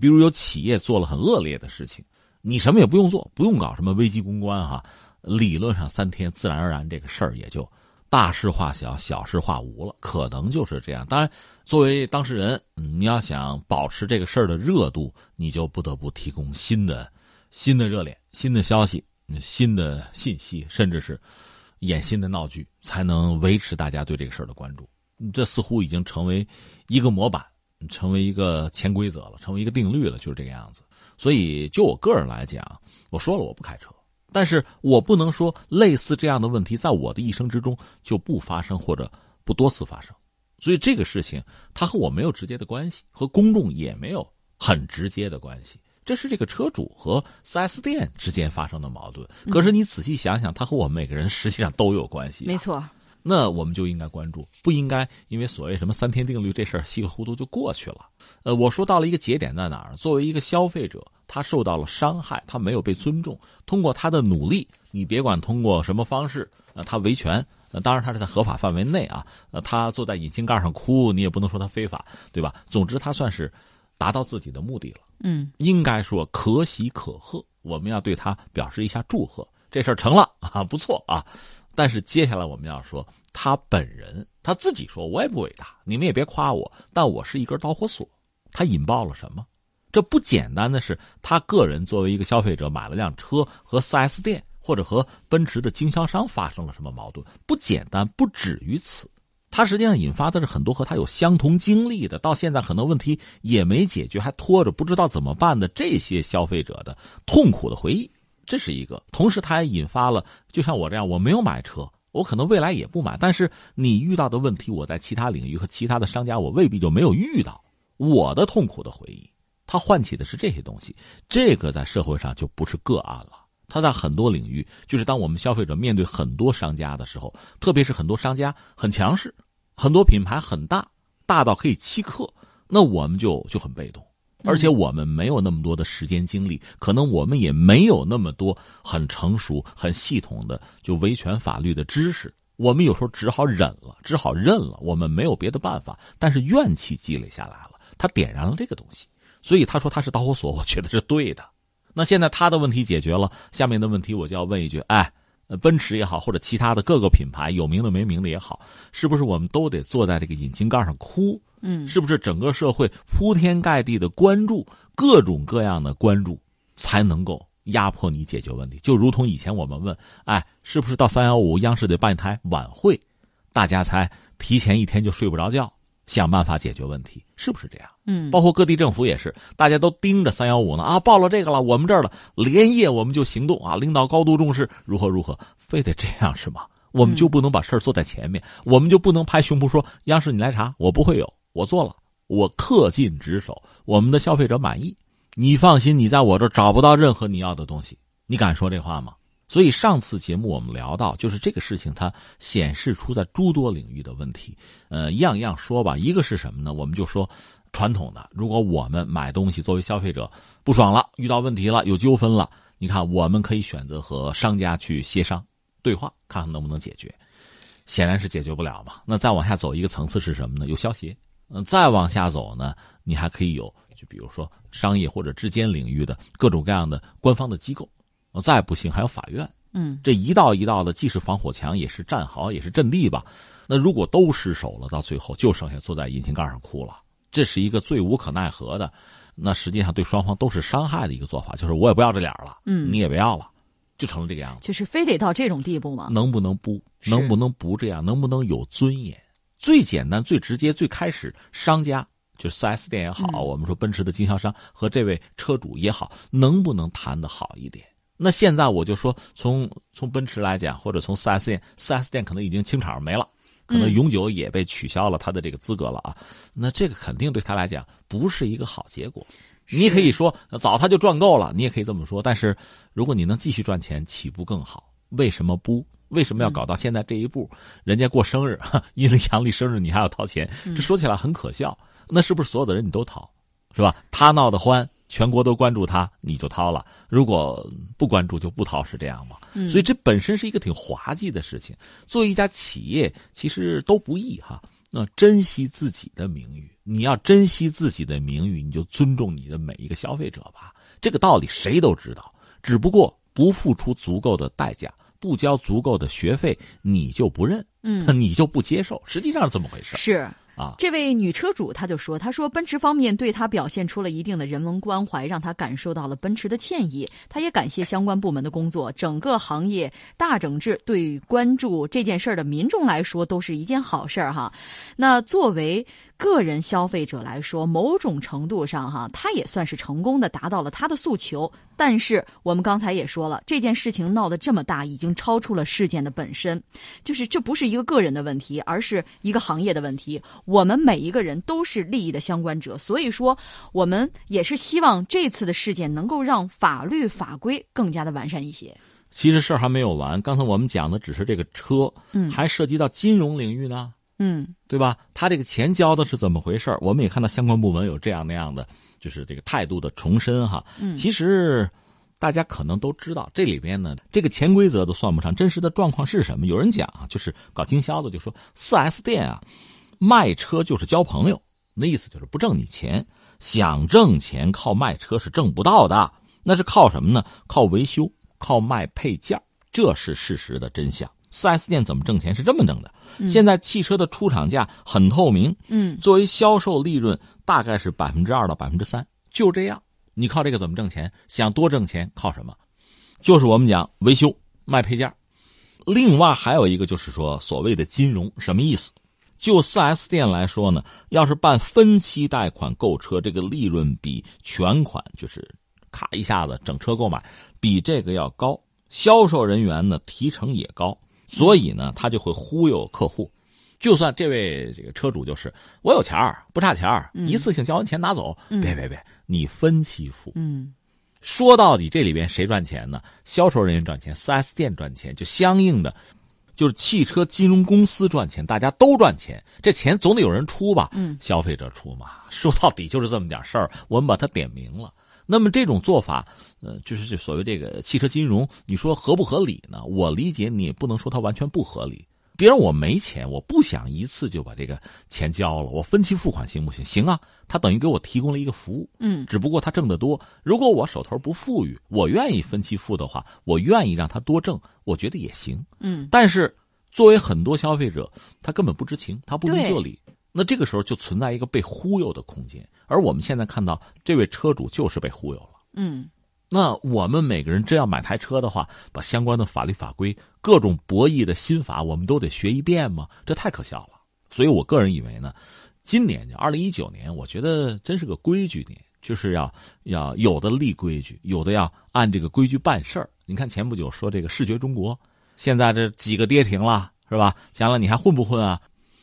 比如有企业做了很恶劣的事情。你什么也不用做，不用搞什么危机公关哈，理论上三天自然而然这个事儿也就大事化小，小事化无了，可能就是这样。当然，作为当事人，你要想保持这个事儿的热度，你就不得不提供新的、新的热点、新的消息、新的信息，甚至是演新的闹剧，才能维持大家对这个事儿的关注。这似乎已经成为一个模板，成为一个潜规则了，成为一个定律了，就是这个样子。所以，就我个人来讲，我说了我不开车，但是我不能说类似这样的问题在我的一生之中就不发生或者不多次发生。所以这个事情它和我没有直接的关系，和公众也没有很直接的关系。这是这个车主和 4S 店之间发生的矛盾。可是你仔细想想，它和我们每个人实际上都有关系。没错。那我们就应该关注，不应该因为所谓什么三天定律这事儿稀里糊涂就过去了。呃，我说到了一个节点在哪儿？作为一个消费者，他受到了伤害，他没有被尊重。通过他的努力，你别管通过什么方式，呃，他维权，呃，当然他是在合法范围内啊。呃，他坐在引擎盖上哭，你也不能说他非法，对吧？总之，他算是达到自己的目的了。嗯，应该说可喜可贺，我们要对他表示一下祝贺。这事儿成了啊，不错啊。但是接下来我们要说，他本人他自己说：“我也不伟大，你们也别夸我，但我是一根导火索。”他引爆了什么？这不简单的是他个人作为一个消费者买了辆车，和 4S 店或者和奔驰的经销商发生了什么矛盾？不简单，不止于此。他实际上引发的是很多和他有相同经历的，到现在很多问题也没解决，还拖着不知道怎么办的这些消费者的痛苦的回忆。这是一个，同时它还引发了，就像我这样，我没有买车，我可能未来也不买，但是你遇到的问题，我在其他领域和其他的商家，我未必就没有遇到。我的痛苦的回忆，它唤起的是这些东西，这个在社会上就不是个案了。它在很多领域，就是当我们消费者面对很多商家的时候，特别是很多商家很强势，很多品牌很大，大到可以欺客，那我们就就很被动。而且我们没有那么多的时间精力，可能我们也没有那么多很成熟、很系统的就维权法律的知识。我们有时候只好忍了，只好认了。我们没有别的办法，但是怨气积累下来了，他点燃了这个东西。所以他说他是导火索，我觉得是对的。那现在他的问题解决了，下面的问题我就要问一句：哎，奔驰也好，或者其他的各个品牌，有名的没名的也好，是不是我们都得坐在这个引擎盖上哭？嗯，是不是整个社会铺天盖地的关注，各种各样的关注，才能够压迫你解决问题？就如同以前我们问，哎，是不是到三幺五央视得办一台晚会，大家才提前一天就睡不着觉，想办法解决问题？是不是这样？嗯，包括各地政府也是，大家都盯着三幺五呢啊，报了这个了，我们这儿了，连夜我们就行动啊，领导高度重视，如何如何，非得这样是吗？我们就不能把事儿做在前面？我们就不能拍胸脯说，央视你来查，我不会有。我做了，我恪尽职守，我们的消费者满意，你放心，你在我这找不到任何你要的东西，你敢说这话吗？所以上次节目我们聊到，就是这个事情它显示出在诸多领域的问题。呃，一样一样说吧。一个是什么呢？我们就说传统的，如果我们买东西作为消费者不爽了，遇到问题了，有纠纷了，你看我们可以选择和商家去协商对话，看看能不能解决。显然是解决不了嘛。那再往下走一个层次是什么呢？有消协。嗯，再往下走呢，你还可以有，就比如说商业或者之间领域的各种各样的官方的机构。再不行，还有法院。嗯，这一道一道的，既是防火墙，也是战壕，也是阵地吧。那如果都失守了，到最后就剩下坐在引擎盖上哭了。这是一个最无可奈何的，那实际上对双方都是伤害的一个做法。就是我也不要这脸了，嗯，你也不要了，就成了这个样子。就是非得到这种地步吗？能不能不？能不能不这样？能不能有尊严？最简单、最直接、最开始，商家就四 S 店也好，我们说奔驰的经销商和这位车主也好，能不能谈得好一点？那现在我就说，从从奔驰来讲，或者从四 S 店，四 S 店可能已经清场没了，可能永久也被取消了他的这个资格了啊。那这个肯定对他来讲不是一个好结果。你可以说早他就赚够了，你也可以这么说。但是如果你能继续赚钱，岂不更好。为什么不？为什么要搞到现在这一步？人家过生日，*laughs* 阴历阳历生日，你还要掏钱，这说起来很可笑。那是不是所有的人你都掏，是吧？他闹得欢。全国都关注他，你就掏了；如果不关注，就不掏，是这样吗？所以这本身是一个挺滑稽的事情。作为一家企业，其实都不易哈。那珍惜自己的名誉，你要珍惜自己的名誉，你就尊重你的每一个消费者吧。这个道理谁都知道，只不过不付出足够的代价，不交足够的学费，你就不认，嗯，*laughs* 你就不接受。实际上是这么回事是。啊，这位女车主，她就说：“她说奔驰方面对她表现出了一定的人文关怀，让她感受到了奔驰的歉意。她也感谢相关部门的工作，整个行业大整治，对关注这件事儿的民众来说都是一件好事儿哈。那作为。”个人消费者来说，某种程度上哈，他也算是成功的达到了他的诉求。但是我们刚才也说了，这件事情闹得这么大，已经超出了事件的本身，就是这不是一个个人的问题，而是一个行业的问题。我们每一个人都是利益的相关者，所以说我们也是希望这次的事件能够让法律法规更加的完善一些。其实事儿还没有完，刚才我们讲的只是这个车，嗯，还涉及到金融领域呢。嗯，对吧？他这个钱交的是怎么回事我们也看到相关部门有这样那样的，就是这个态度的重申哈。嗯，其实大家可能都知道，这里边呢，这个潜规则都算不上，真实的状况是什么？有人讲啊，就是搞经销的就说，四 S 店啊，卖车就是交朋友，那意思就是不挣你钱，想挣钱靠卖车是挣不到的，那是靠什么呢？靠维修，靠卖配件，这是事实的真相。四 S 店怎么挣钱？是这么挣的。现在汽车的出厂价很透明，嗯，作为销售利润大概是百分之二到百分之三，就这样。你靠这个怎么挣钱？想多挣钱靠什么？就是我们讲维修卖配件。另外还有一个就是说所谓的金融，什么意思？就四 S 店来说呢，要是办分期贷款购车，这个利润比全款就是卡一下子整车购买比这个要高，销售人员呢提成也高。所以呢，他就会忽悠客户，就算这位这个车主就是我有钱儿不差钱儿，一次性交完钱拿走，别别别，你分期付。嗯，说到底这里边谁赚钱呢？销售人员赚钱，4S 店赚钱，就相应的，就是汽车金融公司赚钱，大家都赚钱，这钱总得有人出吧？嗯，消费者出嘛。说到底就是这么点事儿，我们把它点明了。那么这种做法，呃，就是这所谓这个汽车金融，你说合不合理呢？我理解你也不能说它完全不合理。别人我没钱，我不想一次就把这个钱交了，我分期付款行不行？行啊，他等于给我提供了一个服务，嗯，只不过他挣得多。如果我手头不富裕，我愿意分期付的话，我愿意让他多挣，我觉得也行，嗯。但是作为很多消费者，他根本不知情，他不明就里。那这个时候就存在一个被忽悠的空间，而我们现在看到这位车主就是被忽悠了。嗯，那我们每个人真要买台车的话，把相关的法律法规、各种博弈的心法，我们都得学一遍吗？这太可笑了。所以我个人以为呢，今年就二零一九年，我觉得真是个规矩年，就是要要有的立规矩，有的要按这个规矩办事儿。你看前不久说这个视觉中国，现在这几个跌停了，是吧？将来你还混不混啊？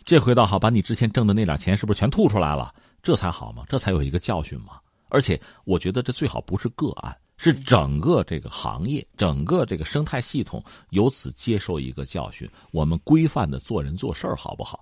这回倒好，把你之前挣的那点钱是不是全吐出来了？这才好嘛，这才有一个教训嘛。而且我觉得这最好不是个案，是整个这个行业、整个这个生态系统由此接受一个教训：我们规范的做人做事儿好不好？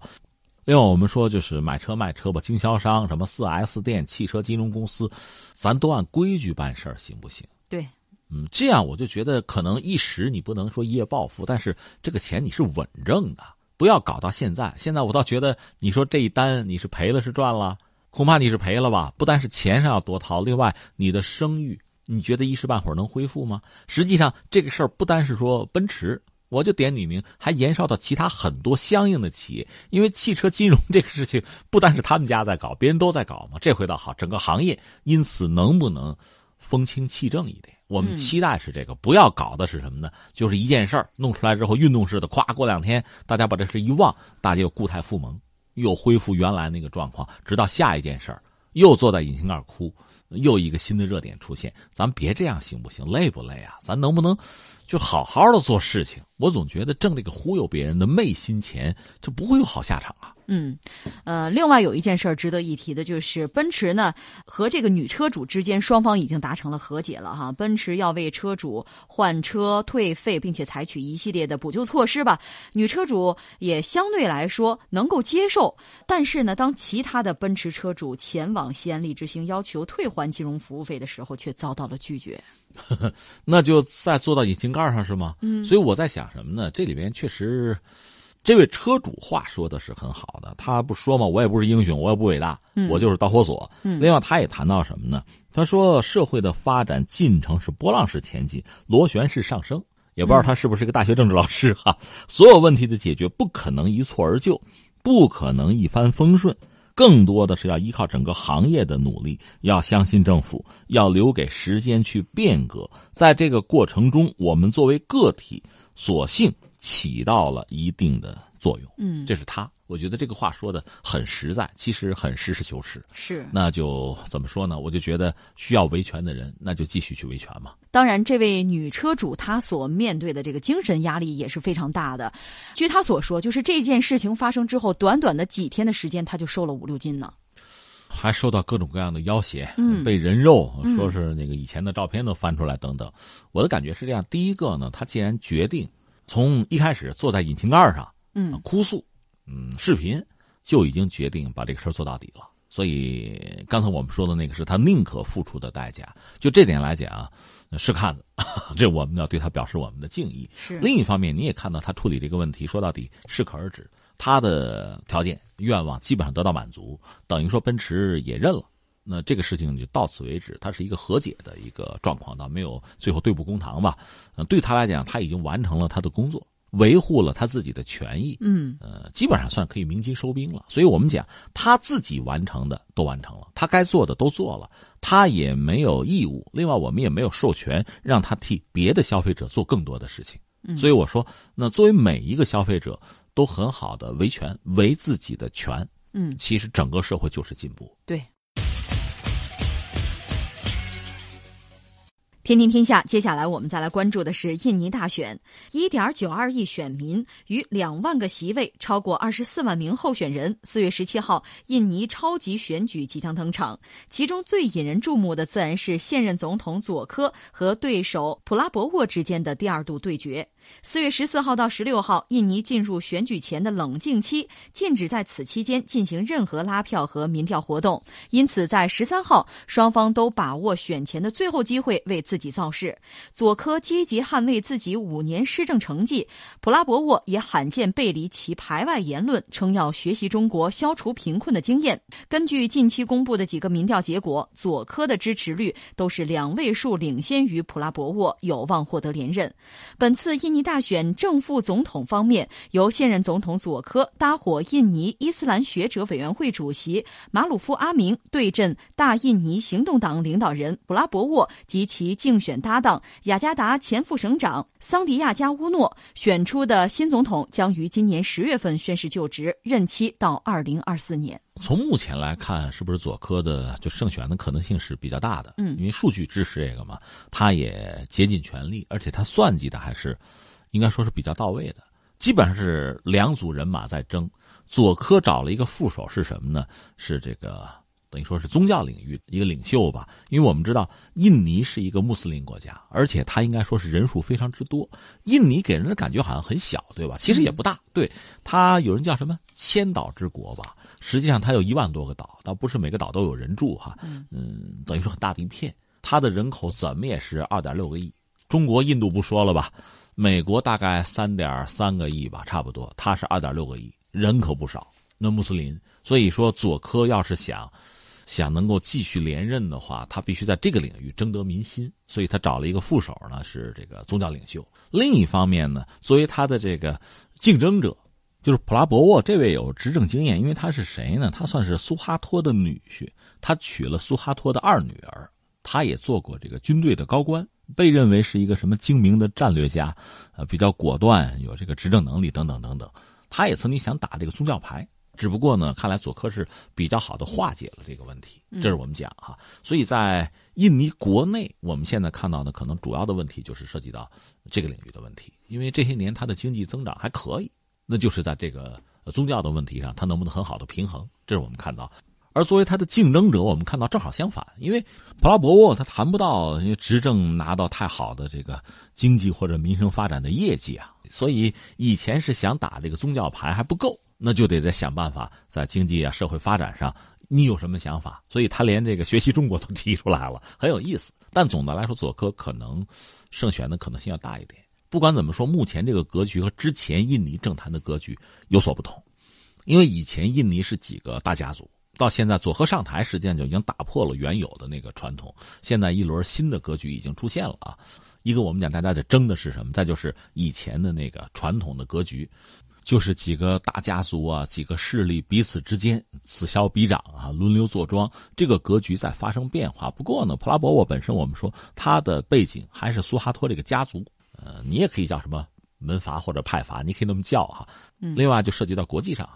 另外，我们说就是买车卖车吧，经销商、什么四 S 店、汽车金融公司，咱都按规矩办事儿，行不行？对，嗯，这样我就觉得可能一时你不能说一夜暴富，但是这个钱你是稳挣的，不要搞到现在。现在我倒觉得，你说这一单你是赔了是赚了，恐怕你是赔了吧？不但是钱上要多掏，另外你的声誉。你觉得一时半会儿能恢复吗？实际上，这个事儿不单是说奔驰，我就点你名，还延烧到其他很多相应的企业。因为汽车金融 *laughs* 这个事情，不单是他们家在搞，别人都在搞嘛。这回倒好，整个行业因此能不能风清气正一点？我们期待是这个，不要搞的是什么呢？就是一件事儿弄出来之后，运动式的，咵，过两天大家把这事一忘，大家又固态复萌，又恢复原来那个状况，直到下一件事儿又坐在引擎盖哭。又一个新的热点出现，咱别这样行不行？累不累啊？咱能不能就好好的做事情？我总觉得挣这个忽悠别人的昧心钱，就不会有好下场啊。嗯，呃，另外有一件事儿值得一提的，就是奔驰呢和这个女车主之间双方已经达成了和解了哈。奔驰要为车主换车退费，并且采取一系列的补救措施吧。女车主也相对来说能够接受，但是呢，当其他的奔驰车主前往西安利之星要求退还金融服务费的时候，却遭到了拒绝。*laughs* 那就再坐到引擎盖上是吗？嗯，所以我在想什么呢？这里边确实。这位车主话说的是很好的，他不说嘛，我也不是英雄，我也不伟大，我就是导火索。另外，他也谈到什么呢？他说，社会的发展进程是波浪式前进，螺旋式上升。也不知道他是不是一个大学政治老师哈。所有问题的解决不可能一蹴而就，不可能一帆风顺，更多的是要依靠整个行业的努力，要相信政府，要留给时间去变革。在这个过程中，我们作为个体，所幸。起到了一定的作用，嗯，这是他，我觉得这个话说的很实在，其实很实事求是。是，那就怎么说呢？我就觉得需要维权的人，那就继续去维权嘛。当然，这位女车主她所面对的这个精神压力也是非常大的。据她所说，就是这件事情发生之后，短短的几天的时间，她就瘦了五六斤呢，还受到各种各样的要挟，嗯，被人肉，说是那个以前的照片都翻出来等等。我的感觉是这样：第一个呢，她既然决定。从一开始坐在引擎盖上，嗯，哭诉，嗯，视频就已经决定把这个事儿做到底了。所以刚才我们说的那个是他宁可付出的代价。就这点来讲，啊是看的，*laughs* 这我们要对他表示我们的敬意。是另一方面，你也看到他处理这个问题，说到底适可而止，他的条件愿望基本上得到满足，等于说奔驰也认了。那这个事情就到此为止，它是一个和解的一个状况，倒没有最后对簿公堂吧。呃，对他来讲，他已经完成了他的工作，维护了他自己的权益。嗯，呃，基本上算可以鸣金收兵了。所以我们讲，他自己完成的都完成了，他该做的都做了，他也没有义务。另外，我们也没有授权让他替别的消费者做更多的事情。所以我说，那作为每一个消费者都很好的维权，维自己的权。嗯，其实整个社会就是进步。对。天天天下，接下来我们再来关注的是印尼大选。一点九二亿选民与两万个席位，超过二十四万名候选人。四月十七号，印尼超级选举即将登场。其中最引人注目的，自然是现任总统佐科和对手普拉博沃之间的第二度对决。四月十四号到十六号，印尼进入选举前的冷静期，禁止在此期间进行任何拉票和民调活动。因此，在十三号，双方都把握选前的最后机会为自己造势。佐科积极捍卫自己五年施政成绩，普拉博沃也罕见背离其排外言论，称要学习中国消除贫困的经验。根据近期公布的几个民调结果，佐科的支持率都是两位数，领先于普拉博沃，有望获得连任。本次印。印尼大选正副总统方面，由现任总统佐科搭伙印尼伊斯兰学者委员会主席马鲁夫阿明对阵大印尼行动党领导人布拉博沃及其竞选搭档雅加达前副省长桑迪亚加乌诺。选出的新总统将于今年十月份宣誓就职，任期到二零二四年。从目前来看，是不是佐科的就胜选的可能性是比较大的？嗯，因为数据支持这个嘛，他也竭尽全力，而且他算计的还是。应该说是比较到位的，基本上是两组人马在争。佐科找了一个副手是什么呢？是这个等于说是宗教领域一个领袖吧。因为我们知道印尼是一个穆斯林国家，而且它应该说是人数非常之多。印尼给人的感觉好像很小，对吧？其实也不大。对它有人叫什么千岛之国吧？实际上它有一万多个岛，倒不是每个岛都有人住哈。嗯，等于说很大的一片。它的人口怎么也是二点六个亿。中国、印度不说了吧？美国大概三点三个亿吧，差不多。他是二点六个亿，人可不少。那穆斯林，所以说佐科要是想想能够继续连任的话，他必须在这个领域争得民心。所以他找了一个副手呢，是这个宗教领袖。另一方面呢，作为他的这个竞争者，就是普拉博沃这位有执政经验，因为他是谁呢？他算是苏哈托的女婿，他娶了苏哈托的二女儿，他也做过这个军队的高官，被认为是一个什么精明的战略家，呃，比较果断，有这个执政能力等等等等。他也曾经想打这个宗教牌。只不过呢，看来佐科是比较好的化解了这个问题，这是我们讲哈。所以在印尼国内，我们现在看到的可能主要的问题就是涉及到这个领域的问题，因为这些年它的经济增长还可以，那就是在这个宗教的问题上，它能不能很好的平衡，这是我们看到。而作为他的竞争者，我们看到正好相反，因为普拉博沃他谈不到执政拿到太好的这个经济或者民生发展的业绩啊，所以以前是想打这个宗教牌还不够。那就得再想办法，在经济啊、社会发展上，你有什么想法？所以他连这个学习中国都提出来了，很有意思。但总的来说，佐科可能胜选的可能性要大一点。不管怎么说，目前这个格局和之前印尼政坛的格局有所不同，因为以前印尼是几个大家族，到现在佐科上台，实际上就已经打破了原有的那个传统。现在一轮新的格局已经出现了啊！一个我们讲大家在争的是什么？再就是以前的那个传统的格局。就是几个大家族啊，几个势力彼此之间此消彼长啊，轮流坐庄，这个格局在发生变化。不过呢，普拉博沃本身我们说他的背景还是苏哈托这个家族，呃，你也可以叫什么门阀或者派阀，你可以那么叫哈。另外就涉及到国际上，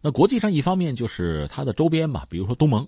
那国际上一方面就是它的周边吧，比如说东盟，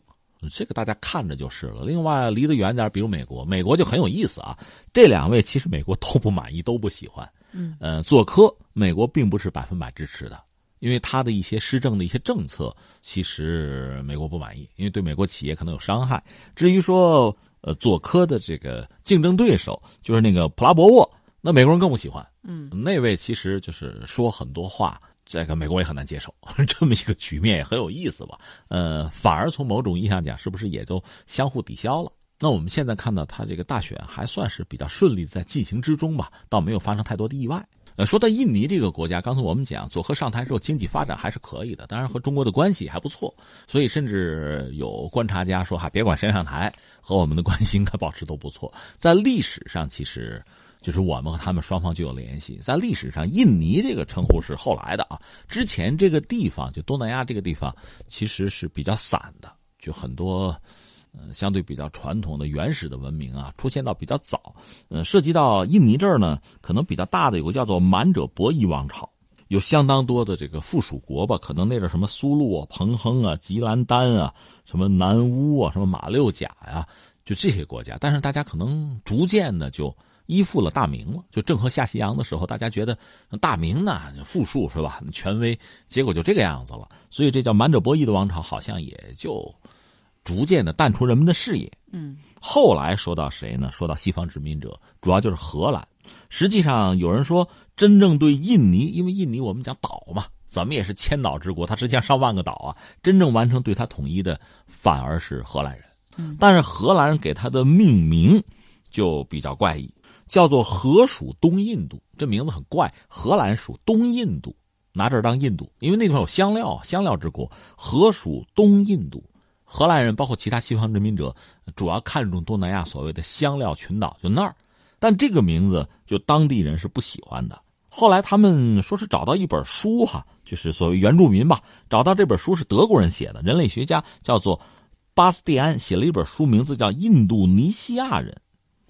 这个大家看着就是了。另外离得远点，比如美国，美国就很有意思啊。这两位其实美国都不满意，都不喜欢。嗯，呃，佐科，美国并不是百分百支持的，因为他的一些施政的一些政策，其实美国不满意，因为对美国企业可能有伤害。至于说，呃，佐科的这个竞争对手就是那个普拉博沃，那美国人更不喜欢。嗯，那位其实就是说很多话，这个美国也很难接受。*laughs* 这么一个局面也很有意思吧？呃，反而从某种意义上讲，是不是也都相互抵消了？那我们现在看到，他这个大选还算是比较顺利在进行之中吧，倒没有发生太多的意外。呃，说到印尼这个国家，刚才我们讲佐科上台之后，经济发展还是可以的，当然和中国的关系还不错，所以甚至有观察家说哈，别管谁上台，和我们的关系应该保持都不错。在历史上，其实就是我们和他们双方就有联系。在历史上，印尼这个称呼是后来的啊，之前这个地方就东南亚这个地方其实是比较散的，就很多。呃，相对比较传统的原始的文明啊，出现到比较早。呃，涉及到印尼这儿呢，可能比较大的有个叫做满者伯夷王朝，有相当多的这个附属国吧。可能那阵什么苏禄啊、彭亨啊、吉兰丹啊、什么南乌啊、什么马六甲呀，就这些国家。但是大家可能逐渐的就依附了大明了。就郑和下西洋的时候，大家觉得大明呢富庶是吧，权威，结果就这个样子了。所以这叫满者博弈的王朝，好像也就。逐渐的淡出人们的视野。嗯，后来说到谁呢？说到西方殖民者，主要就是荷兰。实际上，有人说，真正对印尼，因为印尼我们讲岛嘛，怎么也是千岛之国，它实际上上万个岛啊。真正完成对它统一的，反而是荷兰人。嗯，但是荷兰人给它的命名就比较怪异，叫做荷属东印度，这名字很怪。荷兰属东印度，拿这儿当印度，因为那地方有香料，香料之国。荷属东印度。荷兰人包括其他西方殖民者，主要看重东南亚所谓的香料群岛，就那儿。但这个名字就当地人是不喜欢的。后来他们说是找到一本书，哈，就是所谓原住民吧，找到这本书是德国人写的，人类学家叫做巴斯蒂安写了一本书，名字叫《印度尼西亚人》。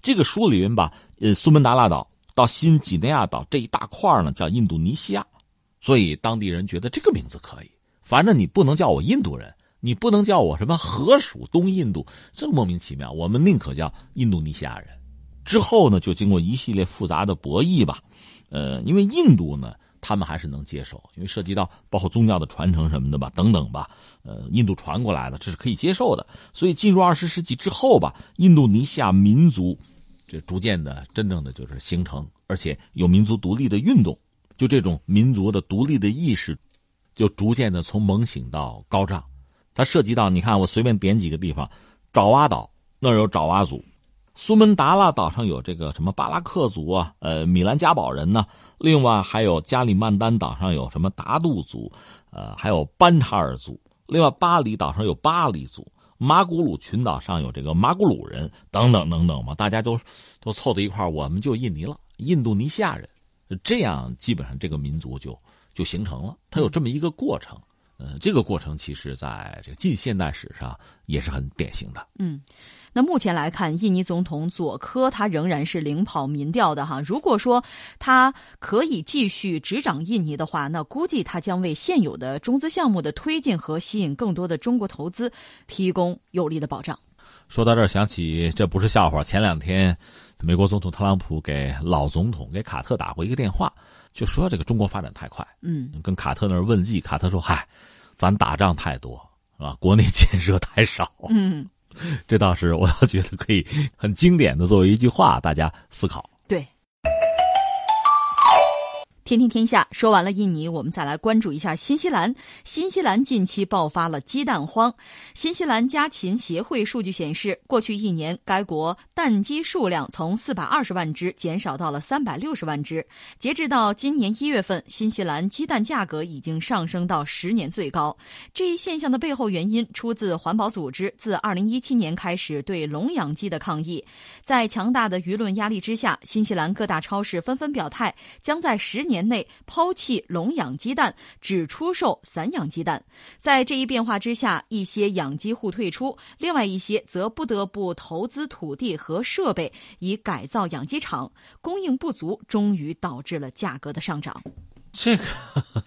这个书里面把呃苏门答腊岛到新几内亚岛这一大块呢叫印度尼西亚，所以当地人觉得这个名字可以，反正你不能叫我印度人。你不能叫我什么河属东印度，这莫名其妙。我们宁可叫印度尼西亚人。之后呢，就经过一系列复杂的博弈吧，呃，因为印度呢，他们还是能接受，因为涉及到包括宗教的传承什么的吧，等等吧。呃，印度传过来的，这是可以接受的。所以进入二十世纪之后吧，印度尼西亚民族这逐渐的、真正的就是形成，而且有民族独立的运动，就这种民族的独立的意识，就逐渐的从猛醒到高涨。它涉及到，你看我随便点几个地方，爪哇岛那儿有爪哇族。苏门答腊岛上有这个什么巴拉克族啊，呃，米兰加堡人呢。另外还有加里曼丹岛上有什么达杜族，呃，还有班查尔族。另外巴里岛上有巴里族，马古鲁群岛上有这个马古鲁人，等等等等嘛。大家都都凑到一块我们就印尼了，印度尼西亚人。这样基本上这个民族就就形成了，它有这么一个过程。呃，这个过程其实在这个近现代史上也是很典型的。嗯。那目前来看，印尼总统佐科他仍然是领跑民调的哈。如果说他可以继续执掌印尼的话，那估计他将为现有的中资项目的推进和吸引更多的中国投资提供有力的保障。说到这儿，想起这不是笑话。前两天，美国总统特朗普给老总统给卡特打过一个电话，就说这个中国发展太快，嗯，跟卡特那儿问计。卡特说：“嗨，咱打仗太多，是吧？国内建设太少。”嗯。这倒是，我倒觉得可以很经典的作为一句话，大家思考。天天天下说完了印尼，我们再来关注一下新西兰。新西兰近期爆发了鸡蛋荒。新西兰家禽协会数据显示，过去一年该国蛋鸡数量从四百二十万只减少到了三百六十万只。截至到今年一月份，新西兰鸡蛋价格已经上升到十年最高。这一现象的背后原因出自环保组织自二零一七年开始对笼养鸡的抗议。在强大的舆论压力之下，新西兰各大超市纷纷表态，将在十年。内抛弃笼养鸡蛋，只出售散养鸡蛋。在这一变化之下，一些养鸡户退出，另外一些则不得不投资土地和设备以改造养鸡场。供应不足，终于导致了价格的上涨。这个 *laughs*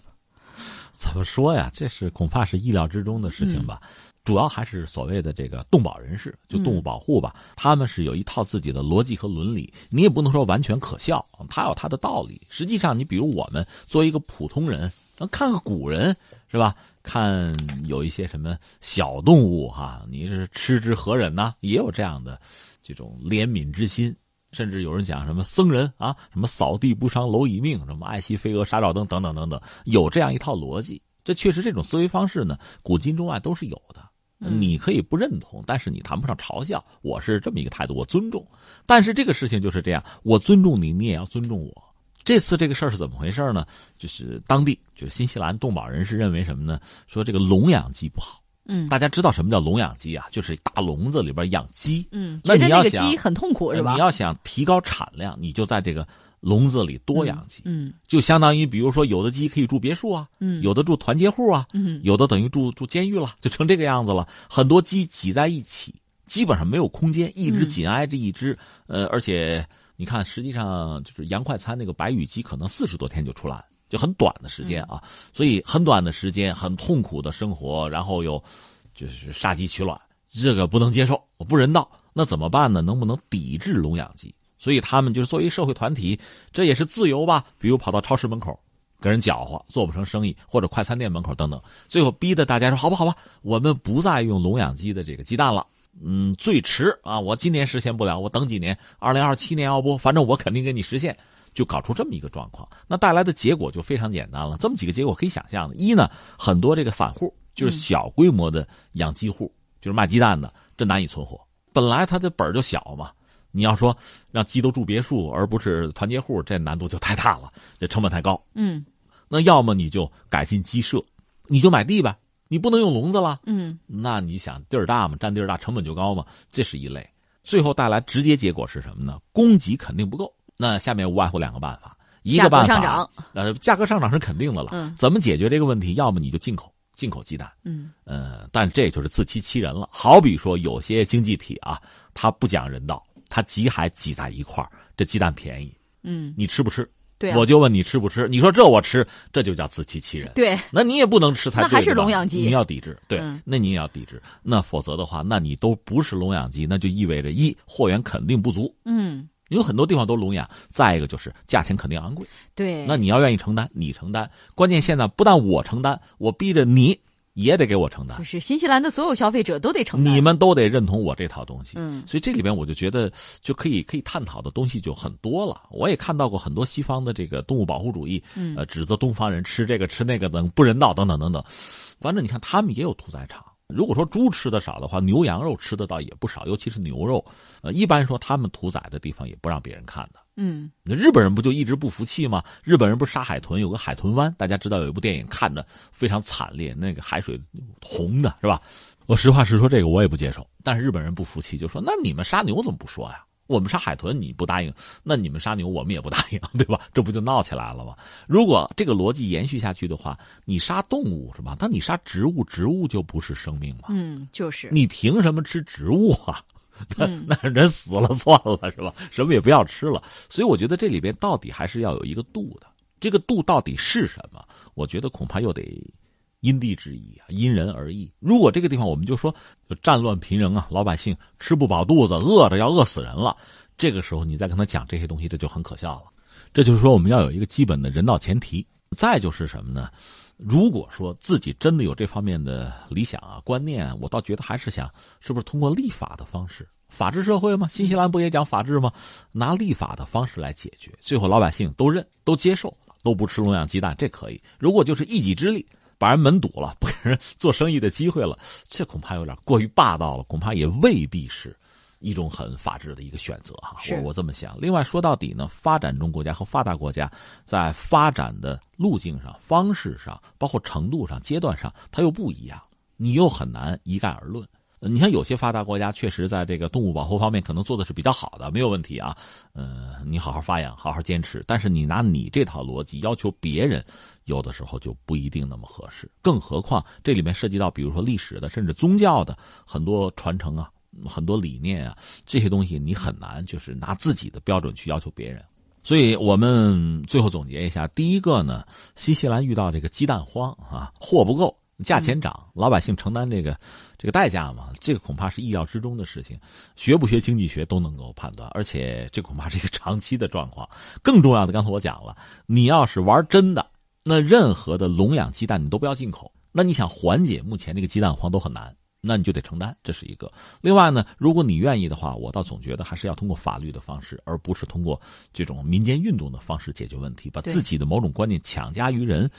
怎么说呀？这是恐怕是意料之中的事情吧。主要还是所谓的这个动保人士，就动物保护吧，他们是有一套自己的逻辑和伦理，你也不能说完全可笑，他有他的道理。实际上，你比如我们作为一个普通人，看个古人是吧？看有一些什么小动物哈，你是吃之何忍呢？也有这样的这种怜悯之心，甚至有人讲什么僧人啊，什么扫地不伤蝼蚁命，什么爱惜飞蛾杀照灯等等等等，有这样一套逻辑。这确实这种思维方式呢，古今中外都是有的。你可以不认同，但是你谈不上嘲笑。我是这么一个态度，我尊重。但是这个事情就是这样，我尊重你，你也要尊重我。这次这个事儿是怎么回事呢？就是当地，就是新西兰动保人士认为什么呢？说这个笼养鸡不好。嗯，大家知道什么叫笼养鸡啊？就是大笼子里边养鸡。嗯，那你要想鸡很痛苦是吧？你要想提高产量，你就在这个。笼子里多养鸡，嗯，就相当于比如说有的鸡可以住别墅啊，嗯，有的住团结户啊，嗯，有的等于住住监狱了，就成这个样子了。很多鸡挤在一起，基本上没有空间，一只紧挨着一只，呃，而且你看，实际上就是洋快餐那个白羽鸡，可能四十多天就出来，就很短的时间啊，所以很短的时间，很痛苦的生活，然后又就是杀鸡取卵，这个不能接受，我不人道。那怎么办呢？能不能抵制笼养鸡？所以他们就是作为社会团体，这也是自由吧？比如跑到超市门口，跟人搅和，做不成生意，或者快餐店门口等等，最后逼得大家说：“好吧，好吧，我们不再用笼养鸡的这个鸡蛋了。嗯，最迟啊，我今年实现不了，我等几年，二零二七年要不，反正我肯定给你实现。”就搞出这么一个状况，那带来的结果就非常简单了。这么几个结果可以想象的：一呢，很多这个散户，就是小规模的养鸡户，就是卖鸡蛋的，这难以存活。本来他的本就小嘛。你要说让鸡都住别墅，而不是团结户，这难度就太大了，这成本太高。嗯，那要么你就改进鸡舍，你就买地呗，你不能用笼子了。嗯，那你想地儿大嘛，占地儿大，成本就高嘛，这是一类。最后带来直接结果是什么呢？供给肯定不够。那下面无外乎两个办法，一个办法，呃，价格上涨是肯定的了。嗯，怎么解决这个问题？要么你就进口进口鸡蛋。嗯，呃，但这就是自欺欺人了。好比说有些经济体啊，它不讲人道。它挤还挤在一块儿，这鸡蛋便宜，嗯，你吃不吃？对，我就问你吃不吃？你说这我吃，这就叫自欺欺人。对，那你也不能吃才对。那还是笼养鸡，你要抵制，对，那你也要抵制。那否则的话，那你都不是笼养鸡，那就意味着一货源肯定不足。嗯，有很多地方都聋哑。再一个就是价钱肯定昂贵，对，那你要愿意承担，你承担。关键现在不但我承担，我逼着你。也得给我承担，就是新西兰的所有消费者都得承担，你们都得认同我这套东西。嗯，所以这里边我就觉得就可以可以探讨的东西就很多了。我也看到过很多西方的这个动物保护主义，呃，指责东方人吃这个吃那个等不人道等等等等。反正你看他们也有屠宰场。如果说猪吃的少的话，牛羊肉吃的倒也不少，尤其是牛肉。呃，一般说他们屠宰的地方也不让别人看的。嗯，那日本人不就一直不服气吗？日本人不是杀海豚，有个海豚湾，大家知道有一部电影看着非常惨烈，那个海水红的是吧？我实话实说，这个我也不接受。但是日本人不服气，就说：“那你们杀牛怎么不说呀？我们杀海豚你不答应，那你们杀牛我们也不答应，对吧？这不就闹起来了吗？如果这个逻辑延续下去的话，你杀动物是吧？那你杀植物，植物就不是生命吗？嗯，就是你凭什么吃植物啊？”那那人死了算了是吧？什么也不要吃了。所以我觉得这里边到底还是要有一个度的。这个度到底是什么？我觉得恐怕又得因地制宜啊，因人而异。如果这个地方我们就说战乱频仍啊，老百姓吃不饱肚子，饿着要饿死人了，这个时候你再跟他讲这些东西，这就很可笑了。这就是说我们要有一个基本的人道前提。再就是什么呢？如果说自己真的有这方面的理想啊、观念，我倒觉得还是想，是不是通过立法的方式，法治社会吗？新西兰不也讲法治吗？拿立法的方式来解决，最后老百姓都认、都接受，都不吃龙养鸡蛋，这可以。如果就是一己之力把人门堵了，不给人做生意的机会了，这恐怕有点过于霸道了，恐怕也未必是。一种很法治的一个选择哈，我我这么想。另外说到底呢，发展中国家和发达国家在发展的路径上、方式上，包括程度上、阶段上，它又不一样，你又很难一概而论。你像有些发达国家，确实在这个动物保护方面可能做的是比较好的，没有问题啊。呃，你好好发扬，好好坚持。但是你拿你这套逻辑要求别人，有的时候就不一定那么合适。更何况这里面涉及到，比如说历史的，甚至宗教的很多传承啊。很多理念啊，这些东西你很难就是拿自己的标准去要求别人，所以我们最后总结一下：第一个呢，新西兰遇到这个鸡蛋荒啊，货不够，价钱涨，老百姓承担这个这个代价嘛，这个恐怕是意料之中的事情，学不学经济学都能够判断，而且这恐怕是一个长期的状况。更重要的，刚才我讲了，你要是玩真的，那任何的笼养鸡蛋你都不要进口，那你想缓解目前这个鸡蛋荒都很难。那你就得承担，这是一个。另外呢，如果你愿意的话，我倒总觉得还是要通过法律的方式，而不是通过这种民间运动的方式解决问题，把自己的某种观念强加于人。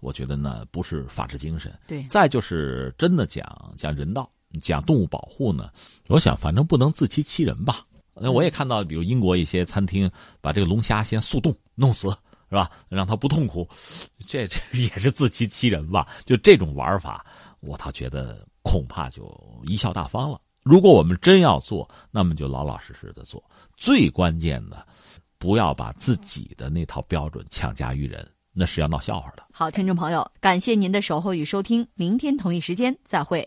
我觉得呢，不是法治精神。对。再就是真的讲讲人道，讲动物保护呢，我想反正不能自欺欺人吧。那我也看到，比如英国一些餐厅把这个龙虾先速冻弄死，是吧？让他不痛苦，*laughs* 这这也是自欺欺人吧？就这种玩法，我倒觉得。恐怕就贻笑大方了。如果我们真要做，那么就老老实实的做。最关键的，不要把自己的那套标准强加于人，那是要闹笑话的。好，听众朋友，感谢您的守候与收听，明天同一时间再会。